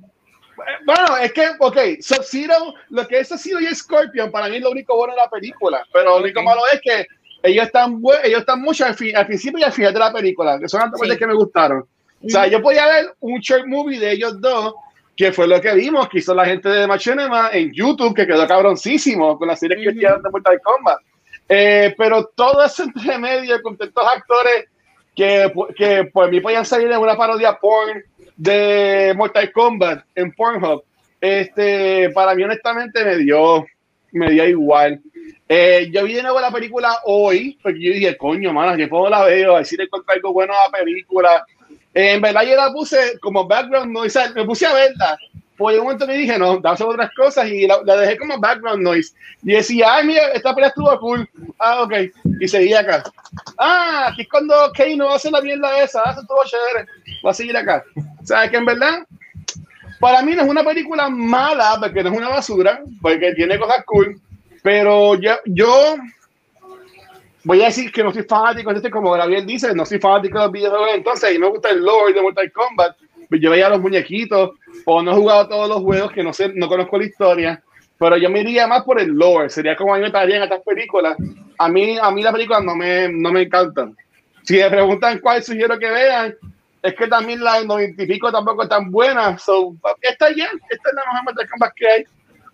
Bueno, es que, ok, Sub-Zero, lo que es Sub-Zero y Scorpion, para mí es lo único bueno de la película, pero lo único malo es que ellos están, ellos están mucho al, principio y al final de la película, que son las que me gustaron. O sea, yo podía ver un short movie de ellos dos, que fue lo que vimos, que hizo la gente de Machinima en YouTube, que quedó cabroncísimo con la serie que hicieron de Mortal Kombat. Eh, pero todo ese entre medio con estos actores que, que por mí podían salir de una parodia porn de Mortal Kombat en Pornhub, este, para mí honestamente me dio, me dio igual. Eh, yo vi de nuevo la película hoy, porque yo dije, coño, mano, que puedo la veo, a decir encontré algo bueno a la película. en verdad yo la puse como background noise, me puse a verla. Pues un momento me dije, no, dame otras cosas y la, dejé como background noise. Y decía, ay, mira, esta pelea estuvo cool. Ah, ok. Y seguía acá. Ah, aquí es cuando Kane no hace la mierda esa. Ah, eso estuvo chévere. Va a seguir acá. O sea, que en verdad, para mí no es una película mala, porque no es una basura, porque tiene cosas cool pero yo, yo voy a decir que no soy fanático de este, como Gabriel dice, no soy fanático de los videojuegos, entonces, y me gusta el lore de Mortal Kombat, yo veía los muñequitos, o no he jugado todos los juegos que no sé, no conozco la historia, pero yo me iría más por el lore, sería como a mí me en estas películas. A mí, a mí las películas no me, no me encantan. Si me preguntan cuál sugiero que vean, es que también la 95 tampoco es tan buena. So, esta ya, esta es la mejor Mortal Kombat que hay.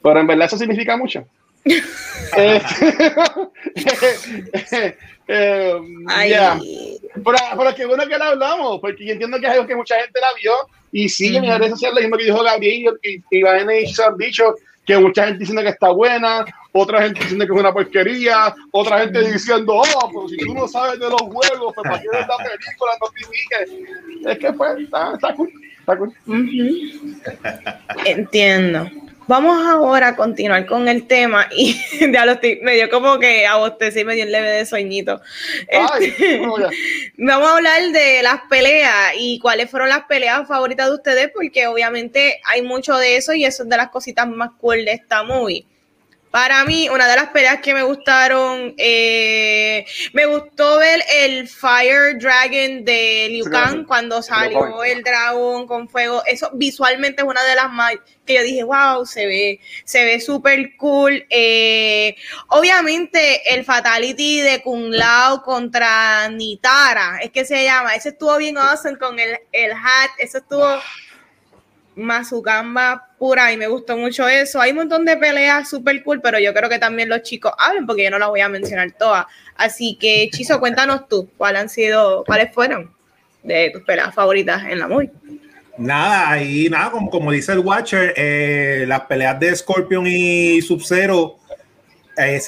Pero en verdad eso significa mucho. Eh, eh, pero, qué bueno que la hablamos, porque yo entiendo que es algo que mucha gente la vio y sigue en mis redes sociales mismo que dijo Gabriel y, y se han dicho que mucha gente diciendo que está buena, otra gente diciendo que es una porquería, otra gente diciendo, oh, pero si tú no sabes de los juegos, pues para qué ves la película, no te Es que pues está, está cool. Está cool. Entiendo. Vamos ahora a continuar con el tema y ya lo estoy, me dio como que a y me dio un leve de sueñito. Este, vamos a hablar de las peleas y cuáles fueron las peleas favoritas de ustedes, porque obviamente hay mucho de eso y eso es de las cositas más cool de esta movie. Para mí, una de las peleas que me gustaron, eh, me gustó ver el Fire Dragon de Liu Kang cuando salió el dragón con fuego. Eso visualmente es una de las más que yo dije, wow, se ve, se ve súper cool. Eh, obviamente, el Fatality de Kung Lao contra Nitara, es que se llama. Ese estuvo bien awesome con el, el hat, eso estuvo Mazukamba pura y me gustó mucho eso. Hay un montón de peleas súper cool, pero yo creo que también los chicos hablen porque yo no las voy a mencionar todas. Así que, Chizo, cuéntanos tú, ¿cuáles han sido, cuáles fueron de tus peleas favoritas en la movie? Nada, ahí nada, como, como dice el Watcher, eh, las peleas de Scorpion y Sub-Zero eh,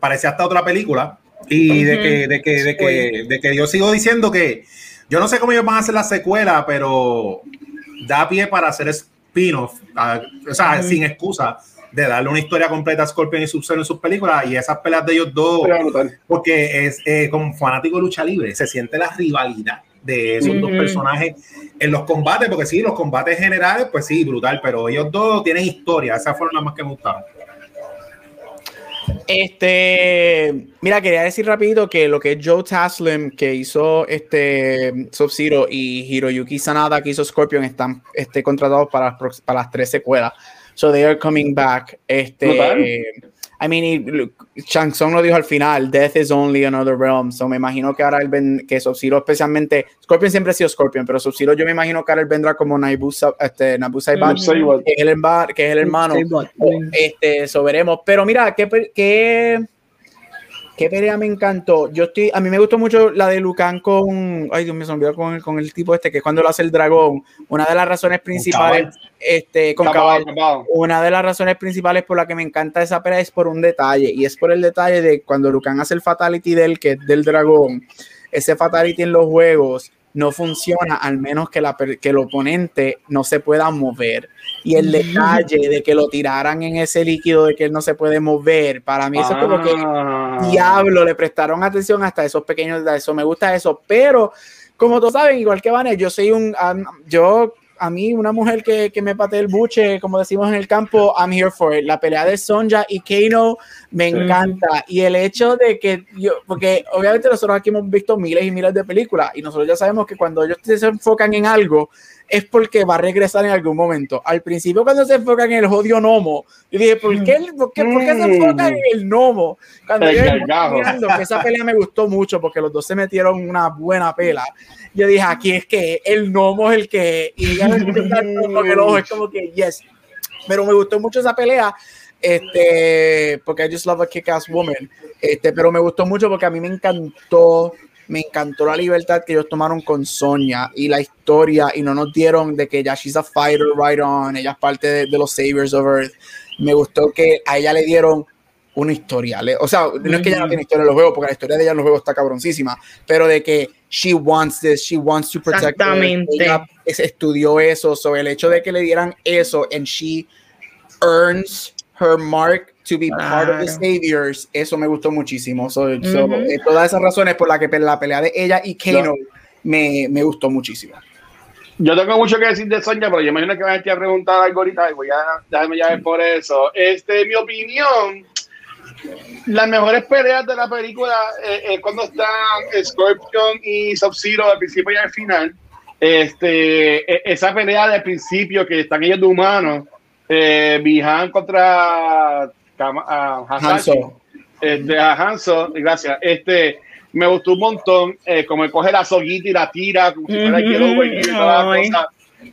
parecía hasta otra película. Y de, que, de, que, de, que, de que yo sigo diciendo que yo no sé cómo ellos van a hacer la secuela, pero da pie para hacer spin-off, o sea, sin excusa de darle una historia completa a Scorpion y Sub-Zero en sus películas y esas peleas de ellos dos, porque es eh, como fanático de lucha libre, se siente la rivalidad de esos dos personajes en los combates, porque sí, los combates generales, pues sí, brutal, pero ellos dos tienen historia, esas fueron las más que me gustaron. Este, mira, quería decir rapidito que lo que Joe Taslim, que hizo este Sub-Zero, y Hiroyuki Sanada, que hizo Scorpion, están este, contratados para, para las tres secuelas. So they are coming back. Este, I mean, Shang Tsung lo dijo al final, Death is only another realm. So me imagino que ahora él ven, que Sub-Zero especialmente, Scorpion siempre ha sido Scorpion, pero Sub-Zero yo me imagino que ahora él vendrá como Nabu, este, Nabu Saiban, que, es el, que es el hermano. Este, eso veremos. Pero mira, ¿qué, qué ¿Qué pelea me encantó? Yo estoy, a mí me gustó mucho la de Lucan con, ay Dios mío, se me olvidó con el, con el tipo este, que es cuando lo hace el dragón. Una de las razones principales, este, con cabal, una de las razones principales por la que me encanta esa pelea es por un detalle, y es por el detalle de cuando Lucan hace el fatality del, que del dragón, ese fatality en los juegos no funciona al menos que, la, que el oponente no se pueda mover. Y el detalle de que lo tiraran en ese líquido de que él no se puede mover, para mí eso es como que ah. diablo, le prestaron atención hasta esos pequeños. Eso me gusta eso, pero como todos saben, igual que Vanes, yo soy un, yo a mí, una mujer que, que me patee el buche, como decimos en el campo, I'm here for it. La pelea de Sonja y Kano me encanta. Y el hecho de que yo, porque obviamente nosotros aquí hemos visto miles y miles de películas y nosotros ya sabemos que cuando ellos se enfocan en algo, es porque va a regresar en algún momento. Al principio, cuando se enfocan en el jodido gnomo, yo dije, ¿por qué, por qué, por qué se enfocan en el gnomo? Cuando yo mirando, que esa pelea me gustó mucho porque los dos se metieron una buena pela. Yo dije, aquí es que el gnomo es el que. Y ya el ojo es como que, yes. Pero me gustó mucho esa pelea este, porque I just love a kick-ass woman, este, pero me gustó mucho porque a mí me encantó me encantó la libertad que ellos tomaron con Sonia y la historia y no nos dieron de que ya she's a fighter right on, ella es parte de, los Saviors of Earth. Me gustó que a ella le dieron una historia, o sea, no es que ella no tiene historia en los juegos, porque la historia de ella en los juegos está cabroncísima, pero de que she wants this, she wants to protect Exactamente. Ella estudió eso, sobre el hecho de que le dieran eso and she earns her mark to be part of the Saviors, eso me gustó muchísimo. So, eh, todas esas razones por las que la pelea de ella y Kano me, me, gustó muchísimo. Yo tengo mucho que decir de Sonia, pero yo imagino que van a preguntar algo ahorita y voy a dejarme ya ver por eso. Este, mi opinión, las mejores peleas de la película eh, es cuando están Scorpion y Sub-Zero al principio y al final. Este, e, esa pelea del principio que están ellos de humanos, eh, Bihan contra a Hanso. Este, a Hanso, gracias. Este, me gustó un montón, eh, como coge la soguita y la tira, como si fuera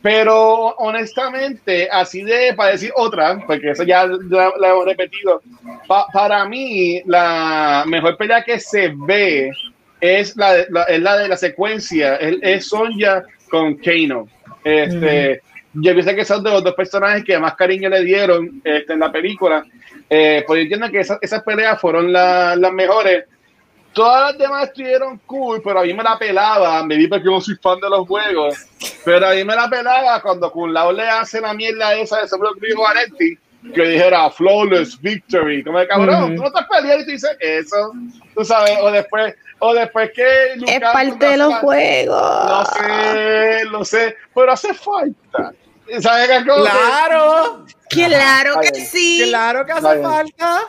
Pero honestamente, así de, para decir otra, porque eso ya la, hemos repetido, para mí la mejor pelea que se ve es la, es la de la secuencia, es, es Sonja con Kano. Este, Yo pienso que son de los dos personajes que más cariño le dieron este, en la película. Eh, pues entiendo que esas, peleas fueron las mejores. Todas las demás estuvieron cool, pero a mí me la pelaba. Me di porque no soy fan de los juegos. Pero a mí me la pelaba cuando Kun Lao le hace la mierda esa de sobre a Vanetti que dijera flawless victory. Como de cabrón, tú no estás peleando y te dices eso. Tú sabes, o después, o después que. es parte de los juegos. No sé, lo sé, pero hace falta. ¿Sabes qué? Claro. Claro que sí. Claro que hace falta.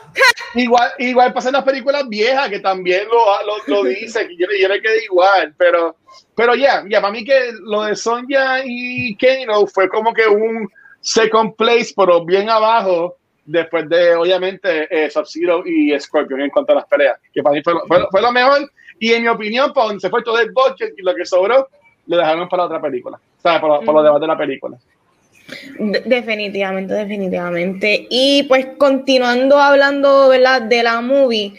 Igual, igual pasa en las películas viejas que también lo, lo, lo dicen, y yo, yo le quedé igual, pero, pero ya, ya, para mí que lo de Sonja y Kano fue como que un second place, pero bien abajo, después de, obviamente, eh, Sub-Zero y Scorpion en cuanto a las peleas, que para mí fue, fue, lo mejor, y en mi opinión, para donde se fue todo el budget y lo que sobró, lo dejaron para otra película, o sea, para, para los demás de la película. Definitivamente, definitivamente. Y pues continuando hablando ¿verdad? de la movie,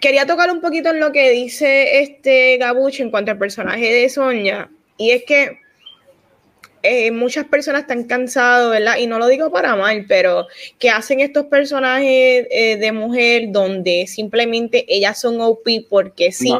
quería tocar un poquito en lo que dice este Gabuch en cuanto al personaje de Sonia. Y es que eh, muchas personas están cansadas, ¿verdad? Y no lo digo para mal, pero que hacen estos personajes eh, de mujer donde simplemente ellas son OP porque sí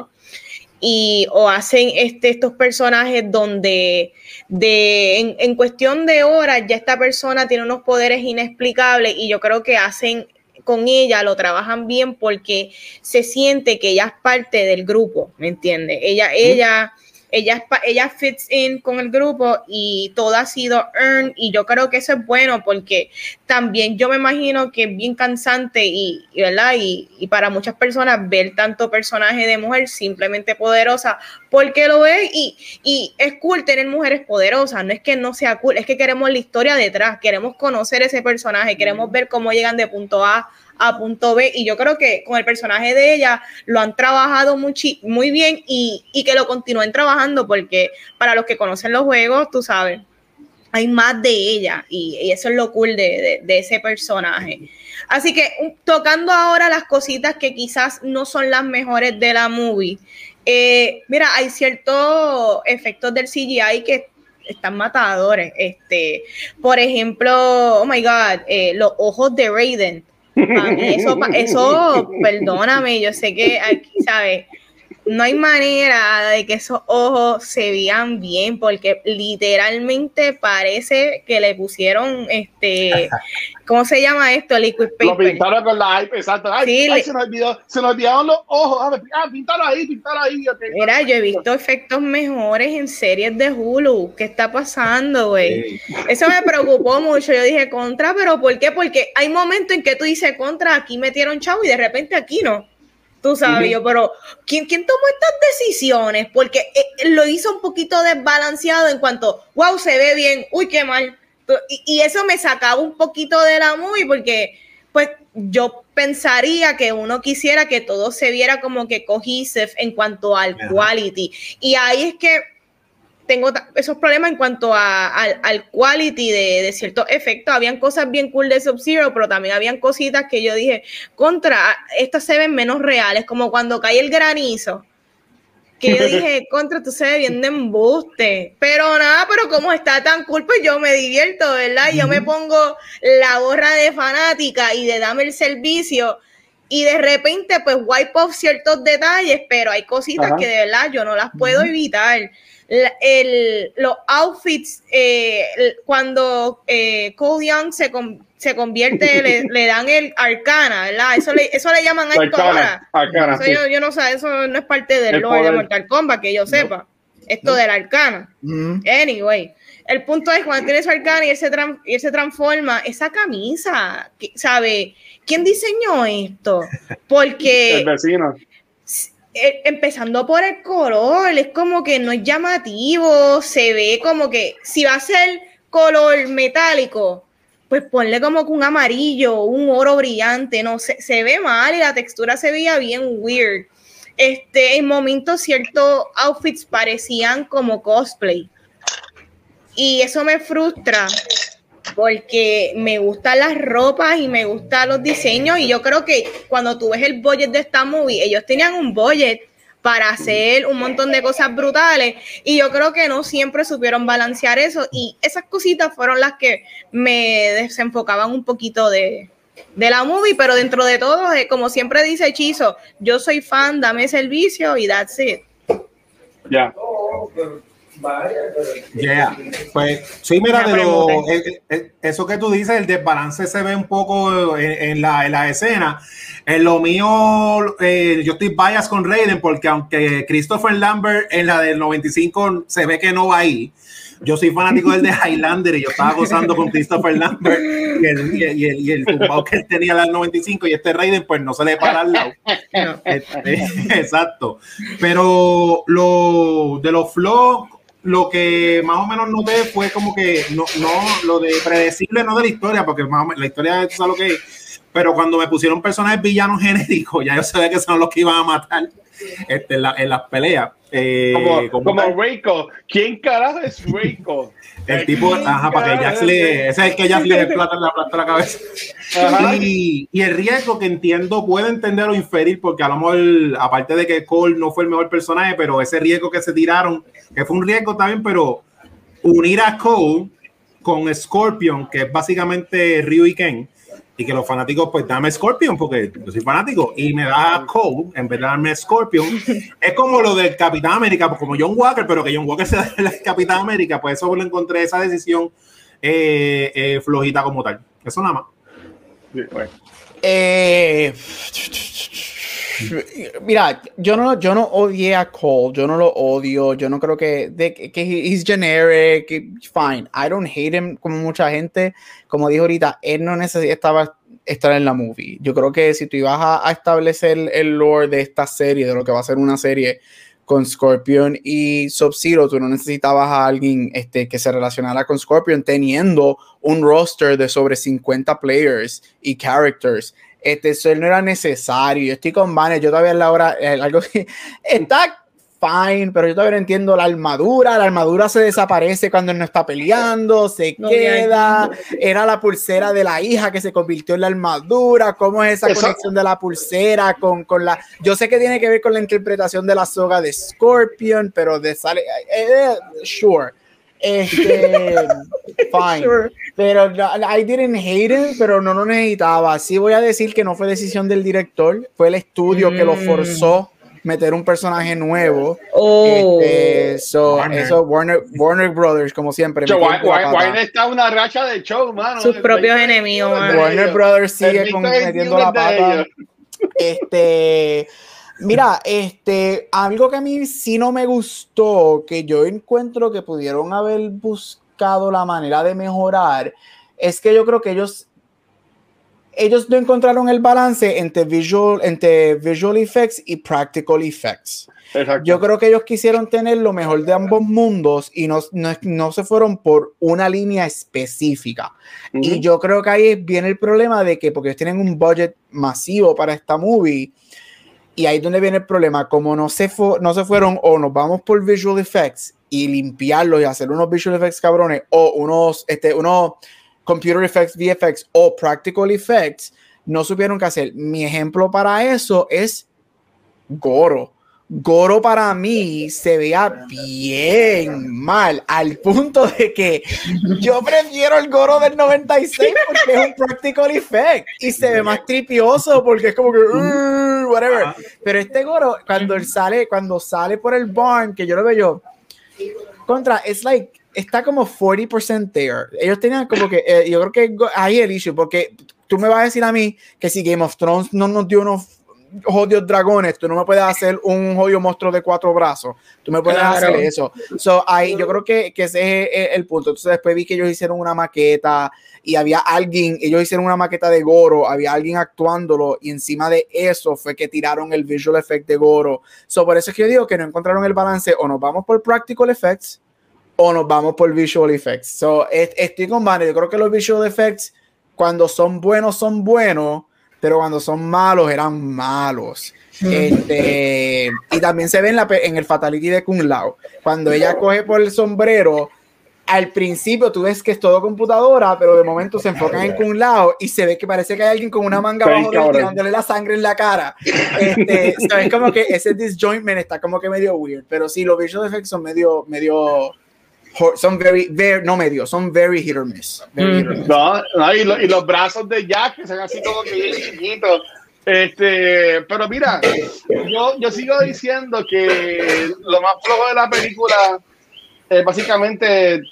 y o hacen este, estos personajes donde de, en, cuestión de horas ya esta persona tiene unos poderes inexplicables y yo creo que hacen con ella, lo trabajan bien porque se siente que ella es parte del grupo, ¿me entiendes? Ella, ella ella, ella fits in con el grupo y todo ha sido earned y yo creo que eso es bueno porque también yo me imagino que es bien cansante y, ¿verdad? Y, y, para muchas personas ver tanto personaje de mujer simplemente poderosa porque lo es y, y es cool tener mujeres poderosas, no es que no sea cool, es que queremos la historia detrás, queremos conocer ese personaje, queremos ver cómo llegan de punto A a punto B. Y yo creo que con el personaje de ella lo han trabajado muy, muy bien y, y que lo continúen trabajando porque para los que conocen los juegos, tú sabes, hay más de ella y, eso es lo cool de, de, ese personaje. Así que tocando ahora las cositas que quizás no son las mejores de la movie. Eh, mira, hay ciertos efectos del CGI que están matadores. Este, por ejemplo, oh my God, eh, los ojos de Raiden. Eso, eso, perdóname, yo sé que aquí, ¿sabes? No hay manera de que esos ojos se vean bien porque literalmente parece que le pusieron este ¿cómo se llama esto? liquid paper. Lo pintaron con la iPad, exacto. Ay, se, nos olvidó, se nos olvidaron los ojos. Ah, pintaron ahí, pintaron ahí. Mira, yo he visto efectos mejores en series de Hulu. ¿Qué está pasando, güey? Eso me preocupó mucho. Yo dije contra, pero ¿por qué? Porque hay momentos en que tú dices contra, aquí metieron chavo y de repente aquí no. Tú sabes, yo, pero ¿quién, ¿quién tomó estas decisiones? Porque eh, lo hizo un poquito desbalanceado en cuanto, wow, se ve bien, uy, qué mal. Y, eso me sacaba un poquito de la movie porque, pues, yo pensaría que uno quisiera que todo se viera como que cohesive en cuanto al quality. Y ahí es que tengo esos problemas en cuanto a, al, quality de, de, ciertos efectos. Habían cosas bien cool de Sub-Zero, pero también habían cositas que yo dije, contra, estas se ven menos reales, como cuando cae el granizo. Que yo dije, contra, tú se ve bien de embuste. Pero nada, pero como está tan cool, pues yo me divierto, ¿verdad? Yo me pongo la gorra de fanática y de dame el servicio y de repente pues wipe off ciertos detalles, pero hay cositas que de verdad yo no las puedo evitar el, los outfits, eh, cuando eh, Cole Young se, se convierte, le, dan el arcana, ¿verdad? Eso le, eso le llaman arcana. arcana yo, yo, no sé, eso no es parte del lore de Mortal Kombat, que yo sepa. Esto del arcana. Mm. Anyway, el punto es cuando tiene su arcana y él se, y él se transforma, esa camisa, ¿sabe? ¿Quién diseñó esto? Porque... el vecino eh, empezando por el color, es como que no es llamativo, se ve como que si va a ser color metálico, pues ponle como que un amarillo, un oro brillante, no se, se ve mal y la textura se veía bien weird. Este, en momentos ciertos outfits parecían como cosplay. Y eso me frustra porque me gustan las ropas y me gustan los diseños y yo creo que cuando tú ves el budget de esta movie, ellos tenían un budget para hacer un montón de cosas brutales y yo creo que no siempre supieron balancear eso y esas cositas fueron las que me desenfocaban un poquito de, de la movie, pero dentro de todo, eh, como siempre dice Hechizo, yo soy fan, dame servicio y that's it. Ya. Pues sí, mira, de lo, eh, eh, eso que tú dices, el desbalance se ve un poco en, la, en la, escena. En lo mío, eh, yo estoy bias con Raiden porque aunque Christopher Lambert en la del 95 se ve que no va ahí, yo soy fanático del de Highlander y yo estaba gozando con Christopher Lambert y el, y el, y el que él tenía la del 95 y este Raiden pues no se le para al lado. Este, exacto. Pero lo de los flows lo que más o menos noté fue como que no, no lo de predecible no de la historia, porque más la historia es lo que es, pero cuando me pusieron personajes villanos genéricos, ya yo sabía que son los que iban a matar este, en, las peleas. Eh, como, como, como ¿Quién carajo es Reiko? El tipo, ajá, para que Jax le, ese es el que Jax le plata la plata la cabeza. Y, y, el riesgo que entiendo, puedo entender o inferir, porque a lo mejor, aparte de que Cole no fue el mejor personaje, pero ese riesgo que se tiraron, que fue un riesgo también, pero unir a Cole con Scorpion, que es básicamente Ryu y Ken, y que los fanáticos, pues dame Scorpion, porque yo soy fanático, y me da Cole en vez de darme Scorpion. es como lo del Capitán América, pues como John Walker, pero que John Walker sea el Capitán América, pues eso lo encontré esa decisión eh, eh, flojita como tal. Eso nada más. Eh, Mira, yo no, yo no odié a Cole, yo no lo odio, yo no creo que, de, que he's generic, fine, I don't hate him como mucha gente, como dijo ahorita, él no necesitaba estar en la movie. Yo creo que si tú ibas a, establecer el lore de esta serie, de lo que va a ser una serie con Scorpion y Sub-Zero, tú no necesitabas a alguien este, que se relacionara con Scorpion teniendo un roster de sobre 50 players y characters Este, eso no era necesario. Yo estoy con Banner, yo todavía en la hora, eh, algo que está fine, pero yo todavía no entiendo la armadura. La armadura se desaparece cuando él no está peleando, se queda. Era la pulsera de la hija que se convirtió en la armadura. ¿Cómo es esa conexión de la pulsera con, con, la. Yo sé que tiene que ver con la interpretación de la soga de Scorpion, pero de sale. Eh, eh, sure. Este, fine. Pero I didn't hate it, pero no lo necesitaba. Sí voy a decir que no fue decisión del director, fue el estudio que lo mm. forzó meter un personaje nuevo. Oh, este, Warner. Eso, Warner, Warner Brothers, como siempre. Warner está una racha de show, mano. Sus propios enemigos, Warner Brothers sigue metiendo la pata. Este. Mira, este, algo que a mí sí no me gustó, que yo encuentro que pudieron haber buscado la manera de mejorar, es que yo creo que ellos ellos no encontraron el balance entre visual, entre visual effects y practical effects. Yo creo que ellos quisieron tener lo mejor de ambos mundos y no, no, se fueron por una línea específica. Y yo creo que ahí viene el problema de que, porque ellos tienen un budget masivo para esta movie, y ahí es donde viene el problema, como no se, no se fueron o nos vamos por visual effects y limpiarlos y hacer unos visual effects cabrones o unos, este, unos computer effects, VFX o practical effects, no supieron qué hacer. Mi ejemplo para eso es Goro. Goro para mí se veía bien mal, al punto de que yo prefiero el Goro del 96 porque es un practical effect y se ve más tripioso porque es como que uh, whatever. Pero este Goro cuando él sale, cuando sale por el barn, que yo lo veo yo, contra, es like está como 40% there. Ellos tenían como que, eh, yo creo que ahí el issue, porque tú me vas a decir a mí que si Game of Thrones no nos dio unos jodidos dragones, tú no me puedes hacer un jodido monstruo de cuatro brazos, tú me puedes hacer eso. So, ahí yo creo que, que ese es el, punto. Entonces después vi que ellos hicieron una maqueta y había alguien, ellos hicieron una maqueta de Goro, había alguien actuándolo y encima de eso fue que tiraron el visual effect de Goro. So, por eso es que yo digo que no encontraron el balance o nos vamos por practical effects o nos vamos por visual effects. So, estoy con Banner. Yo creo que los visual effects, cuando son buenos, son buenos, pero cuando son malos, eran malos. Este, y también se ve en, la, en el Fatality de Kung Lao. Cuando ella coge por el sombrero, al principio tú ves que es todo computadora, pero de momento se enfocan en Kung Lao y se ve que parece que hay alguien con una manga abajo tirándole la sangre en la cara. Este, es como que ese disjointment está como que medio weird, pero sí, los visual effects son medio, medio son very, very, no medio, son very hit or miss. No, y, los brazos de Jack que son así como que bien chiquitos. Este, pero mira, yo, yo sigo diciendo que lo más flojo de la película es básicamente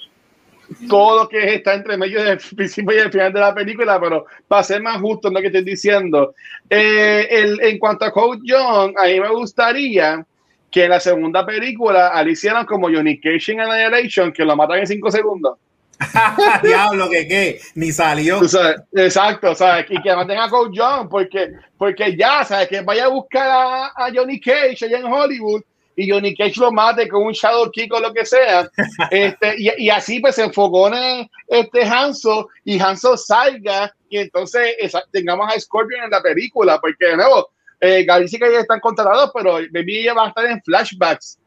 todo lo que está entre medio del principio y el final de la película, pero para ser más justo lo que estoy diciendo. Eh, el, en cuanto a Coach John, a mí me gustaría que en la segunda película al hicieron como Johnny Cage en Annihilation, que lo matan en cinco segundos. Diablo, que qué, ni salió. exacto, ¿sabes? Y que maten a Coach John, porque, porque ya, ¿sabes? Que vaya a buscar a, Johnny Cage allá en Hollywood y Johnny Cage lo mate con un shadow kick o lo que sea. Este, y, así pues se enfocone este Hanso y Hanso salga y entonces tengamos a Scorpion en la película, porque de nuevo, eh, dice que ya están contratados, pero Baby ya va a estar en flashbacks.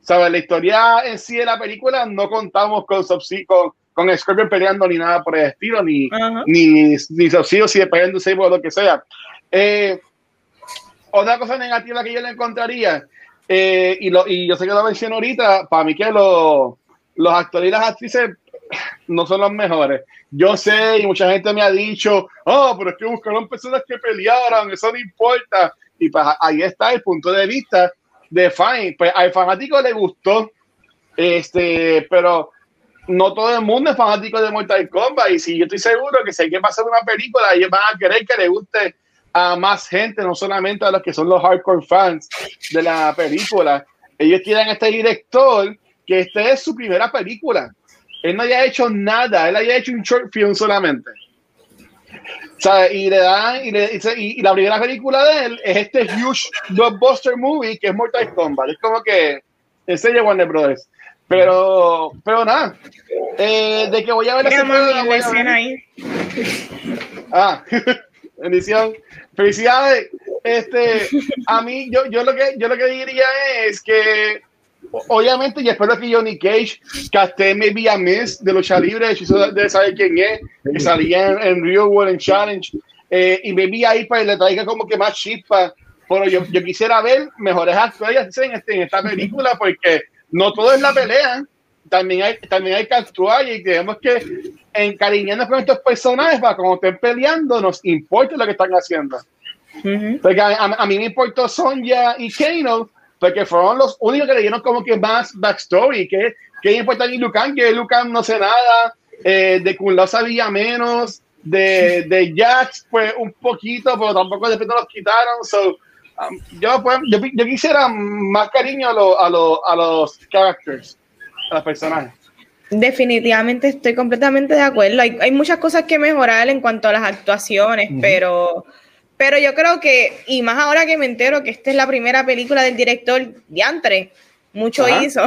¿Sabes? La historia en sí de la película no contamos con, con, con Scorpion peleando ni nada por el estilo, ni, ni, ni Subsidio si peleando o lo que sea. Eh, otra cosa negativa que yo le encontraría, eh, y, lo, y yo sé que lo menciono ahorita, para mí que los actores y las actrices no son los mejores. Yo sé, y mucha gente me ha dicho, oh, pero es que buscaron personas que pelearan, eso no importa. Y pues ahí está el punto de vista de Fine. Pues al fanático le gustó, este, pero no todo el mundo es fanático de Mortal Kombat. Y si yo estoy seguro que si hay que pasar una película, ellos van a querer que le guste a más gente, no solamente a los que son los hardcore fans de la película. Ellos quieren a este director que esta es su primera película. Él no haya hecho nada, él haya hecho un short film solamente. Y le dan, y, y, la primera película de él es este huge blockbuster movie que es Mortal Kombat. Es como que enseña Warner Brothers. Pero, pero nada, eh, de que voy a ver la escena ahí. Ah, bendición. Felicidades. Este, a mí, yo, yo, lo que, yo lo que diría es que, obviamente, y espero que Johnny Cage casté Maybe a Miss de lucha libre, de saber quién es, que salía en, Real World Challenge, eh, y Maybe ahí para le traiga como que más chispa. Pero yo, yo quisiera ver mejores actores en, este, en esta película, porque no todo es la pelea, también hay, también hay que actuar y tenemos que encariñarnos con estos personajes para cuando estén peleando nos importe lo que están haciendo. Porque a, mí me importó Sonja y Kano porque fueron los únicos que le dieron como que más backstory. Que, que importa ni Lucan, que Lucan no sé nada, eh, de Kun sabía menos, de, de Jax pues un poquito, pero tampoco después no los quitaron. So, um, yo, pues, yo, yo, quisiera más cariño a, a, a los characters a personajes. Definitivamente estoy completamente de acuerdo. Hay, hay, muchas cosas que mejorar en cuanto a las actuaciones, pero, pero yo creo que, y más ahora que me entero que esta es la primera película del director Diantre, mucho hizo.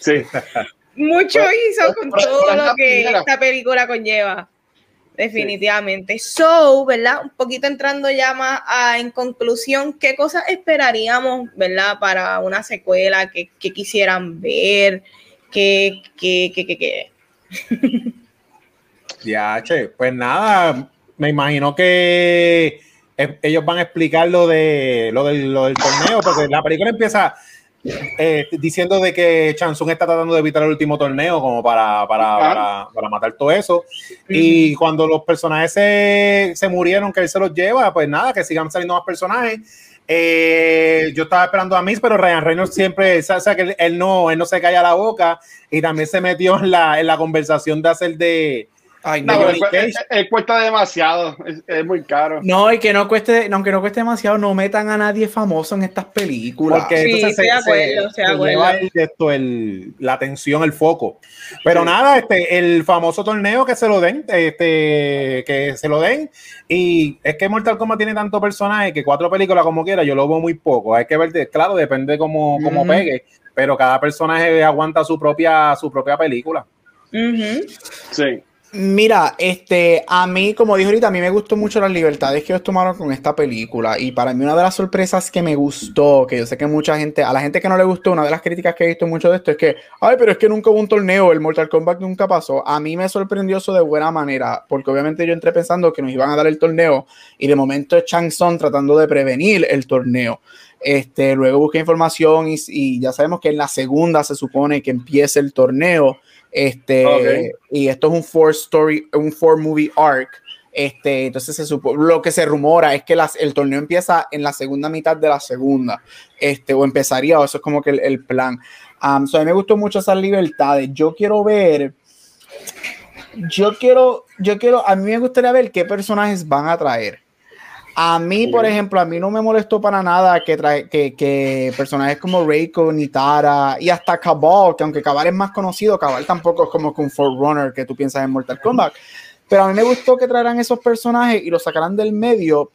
Sí. mucho hizo con todo lo que esta película conlleva. Definitivamente. So, ¿verdad? Un poquito entrando ya más en conclusión, ¿qué cosas esperaríamos, ¿verdad? Para una secuela que, que quisieran ver que, que, que, que, Ya, che, pues nada, me imagino que ellos van a explicar lo de lo del, lo del torneo, porque la película empieza eh, diciendo de que Chansung está tratando de evitar el último torneo como para, para, para, para matar todo eso. Y cuando los personajes se, se, murieron, que él se los lleva, pues nada, que sigan saliendo más personajes. Eh, yo estaba esperando a Miss, pero Ryan Reynolds siempre, o sea, que él no, él no se calla la boca y también se metió en la, en la conversación de hacer de, Ay, no, no él, cuesta demasiado, es, muy caro. No, y que no cueste, aunque no cueste demasiado, no metan a nadie famoso en estas películas. Porque sí, entonces se, acuerdo, se, lleva el, esto, el, la atención, el foco. Pero nada, este, el famoso torneo que se lo den, este, que se lo den. Y es que Mortal Kombat tiene tanto personaje que cuatro películas como quiera, yo lo veo muy poco. Hay que ver, claro, depende de cómo, cómo pegue, pero cada personaje aguanta su propia, su propia película. Sí. Mira, este, a mí, como dijo ahorita, a mí me gustó mucho las libertades que ellos tomaron con esta película. Y para mí, una de las sorpresas que me gustó, que yo sé que mucha gente, a la gente que no le gustó, una de las críticas que he visto mucho de esto es que, ay, pero es que nunca hubo un torneo, el Mortal Kombat nunca pasó. A mí me sorprendió eso de buena manera, porque obviamente yo entré pensando que nos iban a dar el torneo, y de momento es Chang Son tratando de prevenir el torneo. Este, luego busqué información y, y ya sabemos que en la segunda se supone que empiece el torneo. Este, y esto es un four story, un four movie arc. Este, entonces se supo, lo que se rumora es que las, el torneo empieza en la segunda mitad de la segunda, este, o empezaría, o eso es como que el, plan. Um, a mí me gustó mucho esas libertades. Yo quiero ver, yo quiero, yo quiero, a mí me gustaría ver qué personajes van a traer. A mí, por ejemplo, a mí no me molestó para nada que, trae, que, que personajes como Reiko, Nitara y hasta Cabal, que aunque Cabal es más conocido, Cabal tampoco es como un Forerunner que tú piensas en Mortal Kombat. Pero a mí me gustó que traeran esos personajes y los sacaran del medio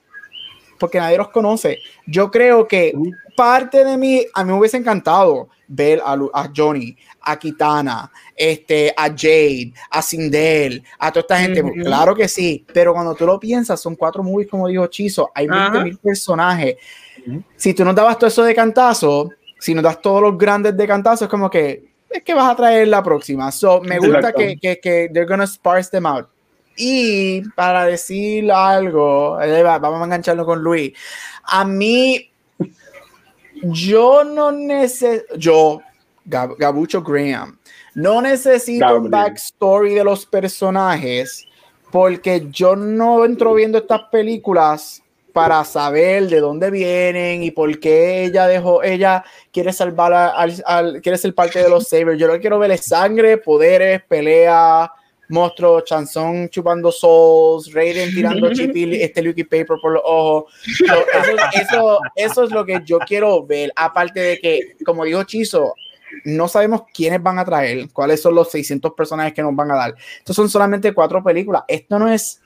porque nadie los conoce. Yo creo que parte de mí, a mí me hubiese encantado ver a, a Johnny, a Kitana, este, a Jade, a Sindel, a toda esta gente. Claro que sí, pero cuando tú lo piensas, son cuatro movies, como dijo Chizo, hay 20 mil personajes. Si tú nos dabas todo eso de cantazo, si nos das todos los grandes de cantazo, es como que es que vas a traer la próxima. So, me gusta que, que, que they're gonna sparse them out. Y para decir algo, vamos a engancharlo con Luis. A mí, yo no necesito, yo, Gabucho Graham, no necesito un backstory de los personajes porque yo no entro viendo estas películas para saber de dónde vienen y por qué ella dejó, ella quiere salvar al, quiere ser parte de los Sabers. Yo lo que quiero ver es sangre, poderes, pelea, monstruo, Chanson chupando souls, Raiden tirando chipil, este Lucky Paper por los ojos. eso, eso, es lo que yo quiero ver. Aparte de que, como dijo Chizo, no sabemos quiénes van a traer, cuáles son los 600 personajes que nos van a dar. Estos son solamente cuatro películas. Esto no es.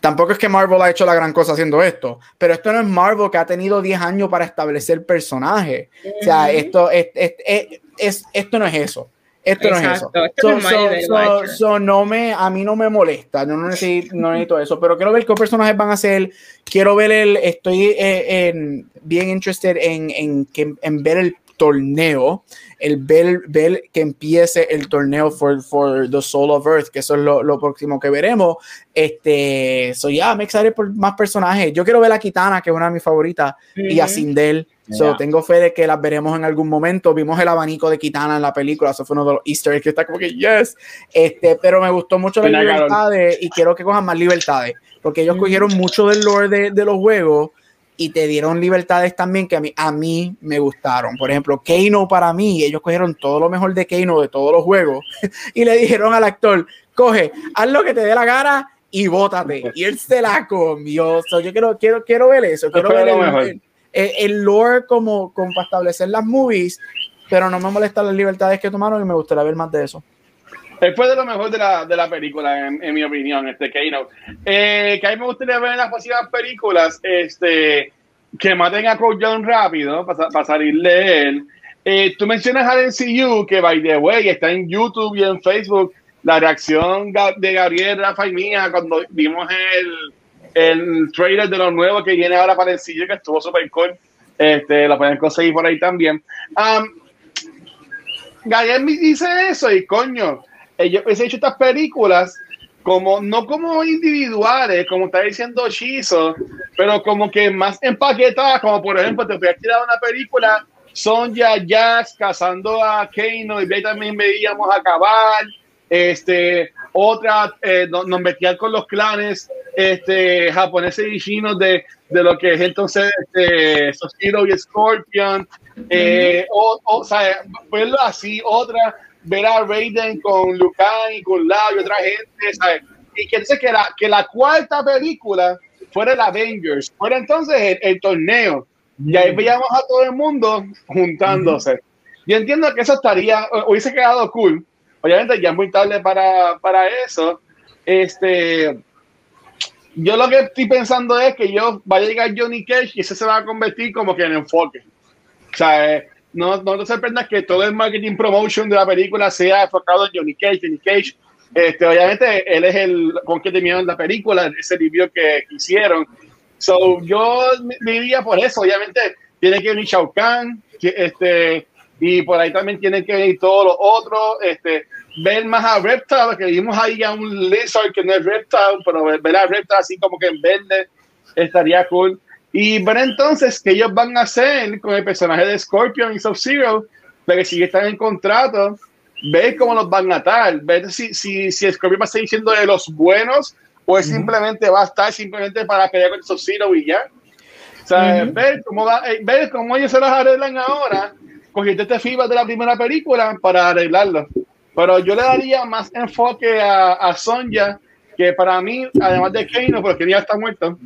Tampoco es que Marvel ha hecho la gran cosa haciendo esto, pero esto no es Marvel que ha tenido 10 años para establecer personajes. O sea, esto, es, es, esto no es eso Esto no es eso. Esto so, no me, a mí no me molesta, yo no necesito, no necesito eso, pero quiero ver qué personajes van a ser. Quiero ver el, estoy eh, en, bien interested en, en, en ver el torneo, el ver, ver, que empiece el torneo for, for the Soul of Earth, que eso es lo, lo próximo que veremos. Este, so ya, me excited por más personajes. Yo quiero ver a Kitana, que es una de mis favoritas, y a Sindel. So, tengo fe de que las veremos en algún momento. Vimos el abanico de Kitana en la película, eso fue uno de los Easter eggs que está como que yes. Este, pero me gustó mucho las libertades y quiero que cojan más libertades, porque ellos cogieron mucho del lore de, de los juegos y te dieron libertades también que a mí, a mí me gustaron. Por ejemplo, Kano para mí, ellos cogieron todo lo mejor de Kano de todos los juegos y le dijeron al actor, coge, haz lo que te dé la gana y bótate. Y él se la comió. yo quiero, quiero, quiero ver eso. Quiero ver el, el, lore como, como para establecer las movies, pero no me molestan las libertades que tomaron y me gustaría ver más de eso. Después de lo mejor de la, de la película, en, mi opinión, este Kano. Eh, que a mí me gustaría ver en las próximas películas, este, que maten a Cole John rápido para salir de él. Eh, tú mencionas al NCU, que by the way está en YouTube y en Facebook, la reacción de Gabriel, Rafa y mía cuando vimos el, el trailer de lo nuevo que viene ahora para el NCU, que estuvo súper cool. Este, lo pueden conseguir por ahí también. Um, Gabriel me dice eso y coño, ellos he hecho estas películas como no como individuales, como está diciendo Shizo, pero como que más empaquetadas, como por ejemplo, te voy a tirar una película, Sonja Jax cazando a Kano, y ahí también veíamos a Cabal, este, otra, eh, nos, metían con los clanes este, japoneses y chinos de, de lo que es entonces este, Soshiro y Scorpion, eh, o, o, sea, verlo así, otra ver a Raiden con Lucan y con Lau y otra gente, ¿sabes? Y que entonces que la, que la cuarta película fuera el Avengers, fuera entonces el, torneo. Y ahí veíamos a todo el mundo juntándose. Yo entiendo que eso estaría, hubiese quedado cool. Obviamente ya es muy tarde para, para eso. Este, yo lo que estoy pensando es que yo vaya a llegar Johnny Cage y ese se va a convertir como que en enfoque. O sea, eh, no, no te sorprendas que todo el marketing promotion de la película sea enfocado en Johnny Cage. Johnny Cage, este, obviamente, él es el con que terminaron la película, ese review que hicieron. So, yo me diría por eso, obviamente, tiene que venir Shao Kahn, este, y por ahí también tienen que venir todos los otros, este, ver más a Reptile, que vimos ahí a un Lizard que no es Reptile, pero ver a Reptile así como que en verde estaría cool. Y ver entonces qué ellos van a hacer con el personaje de Scorpion y Sub-Zero, que si están en contrato, ver cómo los van a atar, ver si, si, si Scorpion va a seguir siendo de los buenos o es simplemente va a estar simplemente para pelear con Sub-Zero y ya. O sea, ver, cómo va, eh, ver cómo ellos se las arreglan ahora, cogiendo este FIBA de la primera película para arreglarlo. Pero yo le daría más enfoque a, a Sonja, que para mí, además de Kano, porque ya está muerto,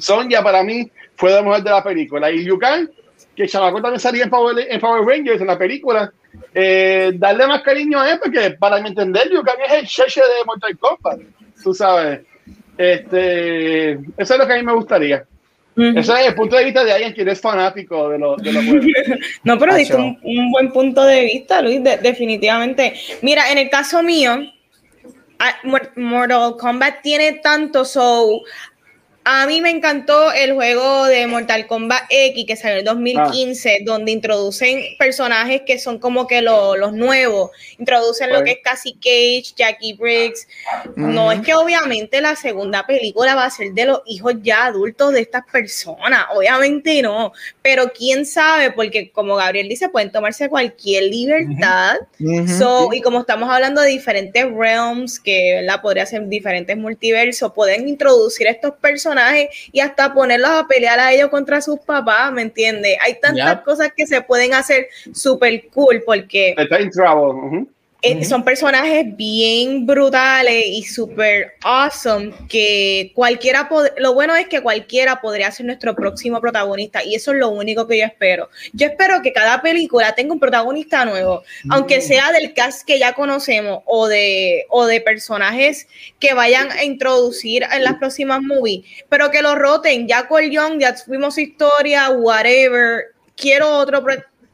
Sonja para mí fue la mujer de la película. Y Yukan, que Chamaco también salía en Power, en Power Rangers en la película, eh, darle más cariño a él, porque para mi entender, Yukan es el cheche de Mortal Kombat, tú sabes. Este, eso es lo que a mí me gustaría. Ese es el punto de vista de alguien que es fanático de los de No, pero diste un, un, buen punto de vista, Luis, definitivamente. Mira, en el caso mío, Mortal Kombat tiene tanto so a mí me encantó el juego de Mortal Kombat X que salió en 2015, ah. donde introducen personajes que son como que los nuevos. Introducen lo que es Cassie Cage, Jackie Briggs. No es que obviamente la segunda película va a ser de los hijos ya adultos de estas personas. Obviamente no. Pero quién sabe, porque como Gabriel dice, pueden tomarse cualquier libertad. y como estamos hablando de diferentes realms, que la podría ser diferentes multiversos, pueden introducir estos personajes y hasta ponerlos a pelear a ellos contra sus papás, ¿me entiendes? Hay tantas cosas que se pueden hacer súper cool porque... Está en trouble. Eh, son personajes bien brutales y súper awesome que cualquiera, lo bueno es que cualquiera podría ser nuestro próximo protagonista y eso es lo único que yo espero. Yo espero que cada película tenga un protagonista nuevo, aunque mm. sea del cast que ya conocemos o de, o de personajes que vayan a introducir en las próximas movies, pero que lo roten, ya Cole Young, ya tuvimos historia, whatever, quiero otro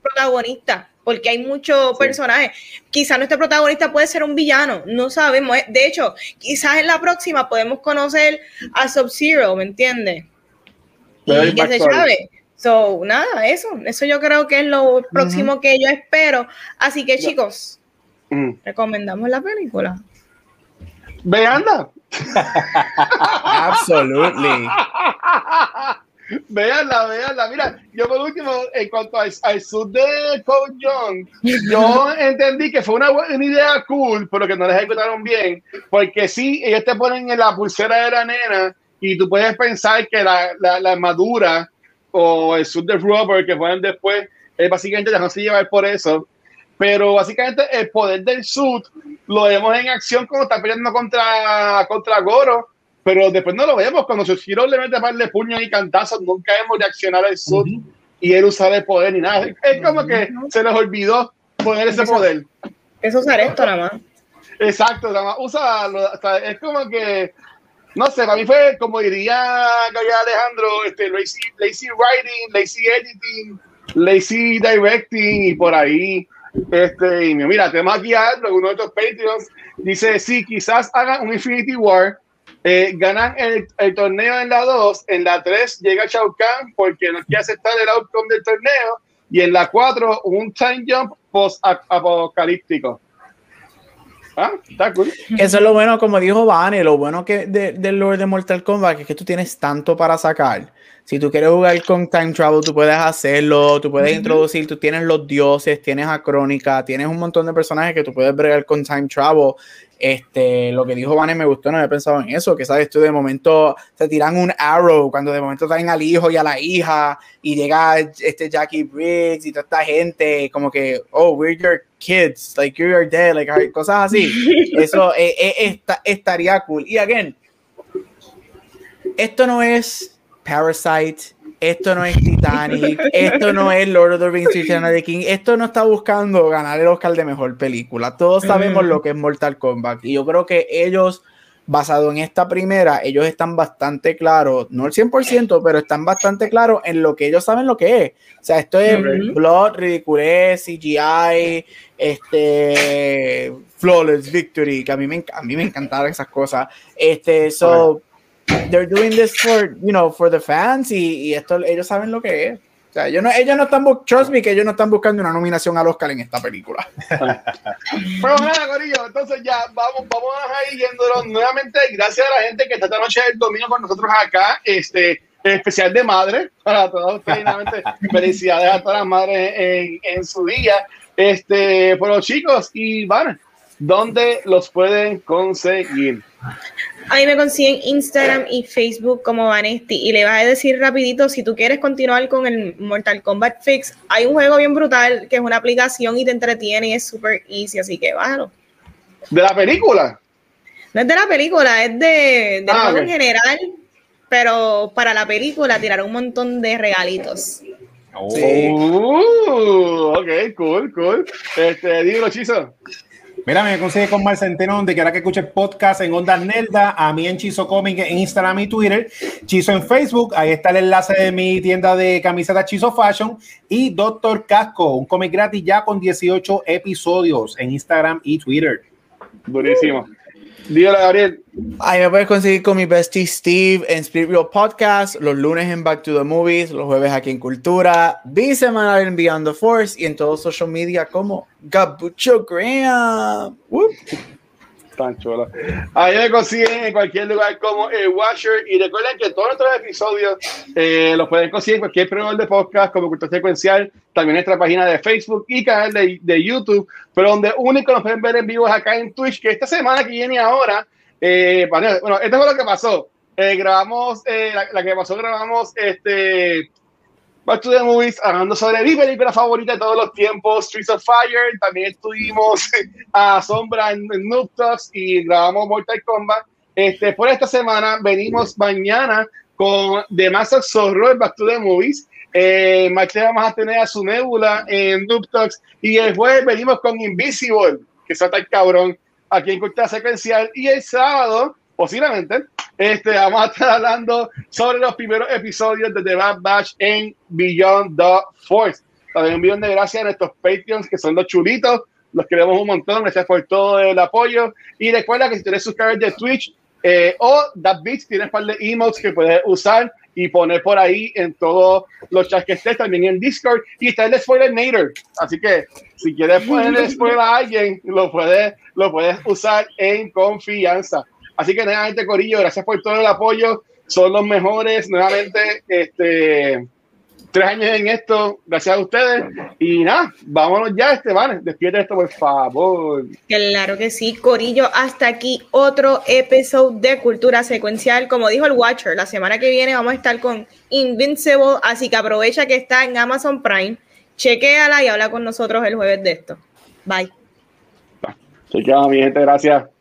protagonista porque hay muchos personajes. Quizás nuestro protagonista puede ser un villano, no sabemos. De hecho, quizás en la próxima podemos conocer a Sub-Zero, ¿me entiendes? Y que se sabe. So, nada, eso, eso yo creo que es lo próximo que yo espero. Así que, chicos, mm. recomendamos la película. Ve, anda. Absolutely. Veanla, veanla. Mira, yo por último, en cuanto al, sur de Code Young, yo entendí que fue una, buena idea cool, pero que no les ejecutaron bien, porque sí, ellos te ponen en la pulsera de la nena y tú puedes pensar que la, la, armadura o el sur de Rubber que ponen después, es básicamente dejarse llevar por eso. Pero básicamente el poder del suit lo vemos en acción cuando está peleando contra, contra Goro pero después no lo vemos. Cuando su giro le mete par de puños y cantazos, nunca hemos reaccionado al sud y él usa el poder ni nada. Es como que se les olvidó poner ese poder. Es usar esto nada más. Exacto, nada más usa, es como que, no sé, para mí fue como diría Alejandro, este, lazy, lazy writing, lazy editing, lazy directing y por ahí. Este, y mira, tenemos aquí a uno de estos Patreons, dice, sí, quizás hagan un Infinity War eh, ganan el, torneo en la 2, en la 3 llega Shao Kahn porque no quiere aceptar el outcome del torneo y en la 4 un time jump post-apocalíptico. Ah, está cool. Eso es lo bueno, como dijo Vane, lo bueno que del de Lord de Mortal Kombat es que tú tienes tanto para sacar. Si tú quieres jugar con Time Travel, tú puedes hacerlo, tú puedes introducir, tú tienes los dioses, tienes a Crónica, tienes un montón de personajes que tú puedes bregar con Time Travel este, lo que dijo Vane me gustó, no había pensado en eso, que sabes tú de momento se tiran un arrow cuando de momento traen al hijo y a la hija y llega este Jackie Briggs y toda esta gente como que, oh, we're your kids, like you're dead, like cosas así. Eso eh, eh, estaría cool. Y again, esto no es Parasite, esto no es Titanic, esto no es Lord of the Rings, the King, esto no está buscando ganar el Oscar de mejor película. Todos sabemos lo que es Mortal Kombat y yo creo que ellos, basado en esta primera, ellos están bastante claros, no el 100%, pero están bastante claros en lo que ellos saben lo que es. O sea, esto es Blood, Ridiculez, CGI, este, Flawless Victory, que a mí me, a mí me encantaron esas cosas. Este, so they're doing this for, you know, for the fans y, y, esto ellos saben lo que es. O sea, ellos no, ellos no están, trust me, que ellos no están buscando una nominación al Oscar en esta película. Pero nada, Corillo, entonces ya vamos, vamos a ir yéndonos nuevamente. Gracias a la gente que está esta noche el domingo con nosotros acá, este especial de madre para todos ustedes. Felicidades a todas las madres en, en su día. Este, pero chicos, y van, ¿dónde los pueden conseguir? A mí me consiguen Instagram y Facebook como Vanesti. Y le vas a decir rapidito, si tú quieres continuar con el Mortal Kombat Fix, hay un juego bien brutal que es una aplicación y te entretiene y es súper easy, así que bájalo. ¿De la película? No es de la película, es de, de ah, juego en general, pero para la película tiraron un montón de regalitos. Oh. Uh, ok, cool, cool. Este, dilo, Chizo. Mira, me consigue con Mar Centeno, donde quiera que escuche podcast en Onda Nelda, a mí en Chizo Comic en Instagram y Twitter, Chizo en Facebook, ahí está el enlace de mi tienda de camisetas Chizo Fashion y Doctor Casco, un cómic gratis ya con 18 episodios en Instagram y Twitter. Buenísimo. Dígale, Gabriel. Ahí me puedes conseguir con mi bestie Steve en Spirit Real Podcast, los lunes en Back to the Movies, los jueves aquí en Cultura, bisemanal en Beyond the Force y en todos social media como Gabucho Graham. Tan chulo. Ahí me consiguen en cualquier lugar como el Washer. Y recuerden que todos nuestros episodios eh, los pueden conseguir en cualquier programa de podcast como Cultura Secuencial, también nuestra página de Facebook y canal de, de, YouTube. Pero donde único nos pueden ver en vivo es acá en Twitch, que esta semana que viene ahora, eh, bueno, esto fue lo que pasó. Eh, grabamos, la, la, que pasó, grabamos este Back to the Movies, hablando sobre mi película favorita de todos los tiempos, Streets of Fire. También estuvimos a Sombra en, Noob y grabamos Mortal Kombat. Este, por esta semana venimos mañana con The Master of Back to the Movies. Eh, vamos a tener a su Nebula en Noob y el jueves venimos con Invisible, que está el cabrón aquí en Cultura Secuencial. Y el sábado, posiblemente, este, vamos a estar hablando sobre los primeros episodios de The Bad Batch en Beyond the Force. También un millón de gracias a nuestros Patreons, que son los chulitos. Los queremos un montón. Gracias por todo el apoyo. Y recuerda que si tienes suscribir de Twitch eh, o DatBeats, tienes un par de emotes que puedes usar y poner por ahí en todos los chats que estés, también en Discord. Y está el Spoiler Nader. Así que si quieres ponerle spoiler a alguien, lo puedes, lo puedes usar en confianza. Así que nuevamente, Corillo, gracias por todo el apoyo. Son los mejores. Nuevamente, este tres años en esto, gracias a ustedes. Y nada, vámonos ya, Esteban. Despierte esto, por favor. Claro que sí, Corillo. Hasta aquí otro episodio de Cultura Secuencial. Como dijo el Watcher, la semana que viene vamos a estar con Invincible. Así que aprovecha que está en Amazon Prime. Chequéala y habla con nosotros el jueves de esto. Bye. Chequeamos, mi gente. Gracias.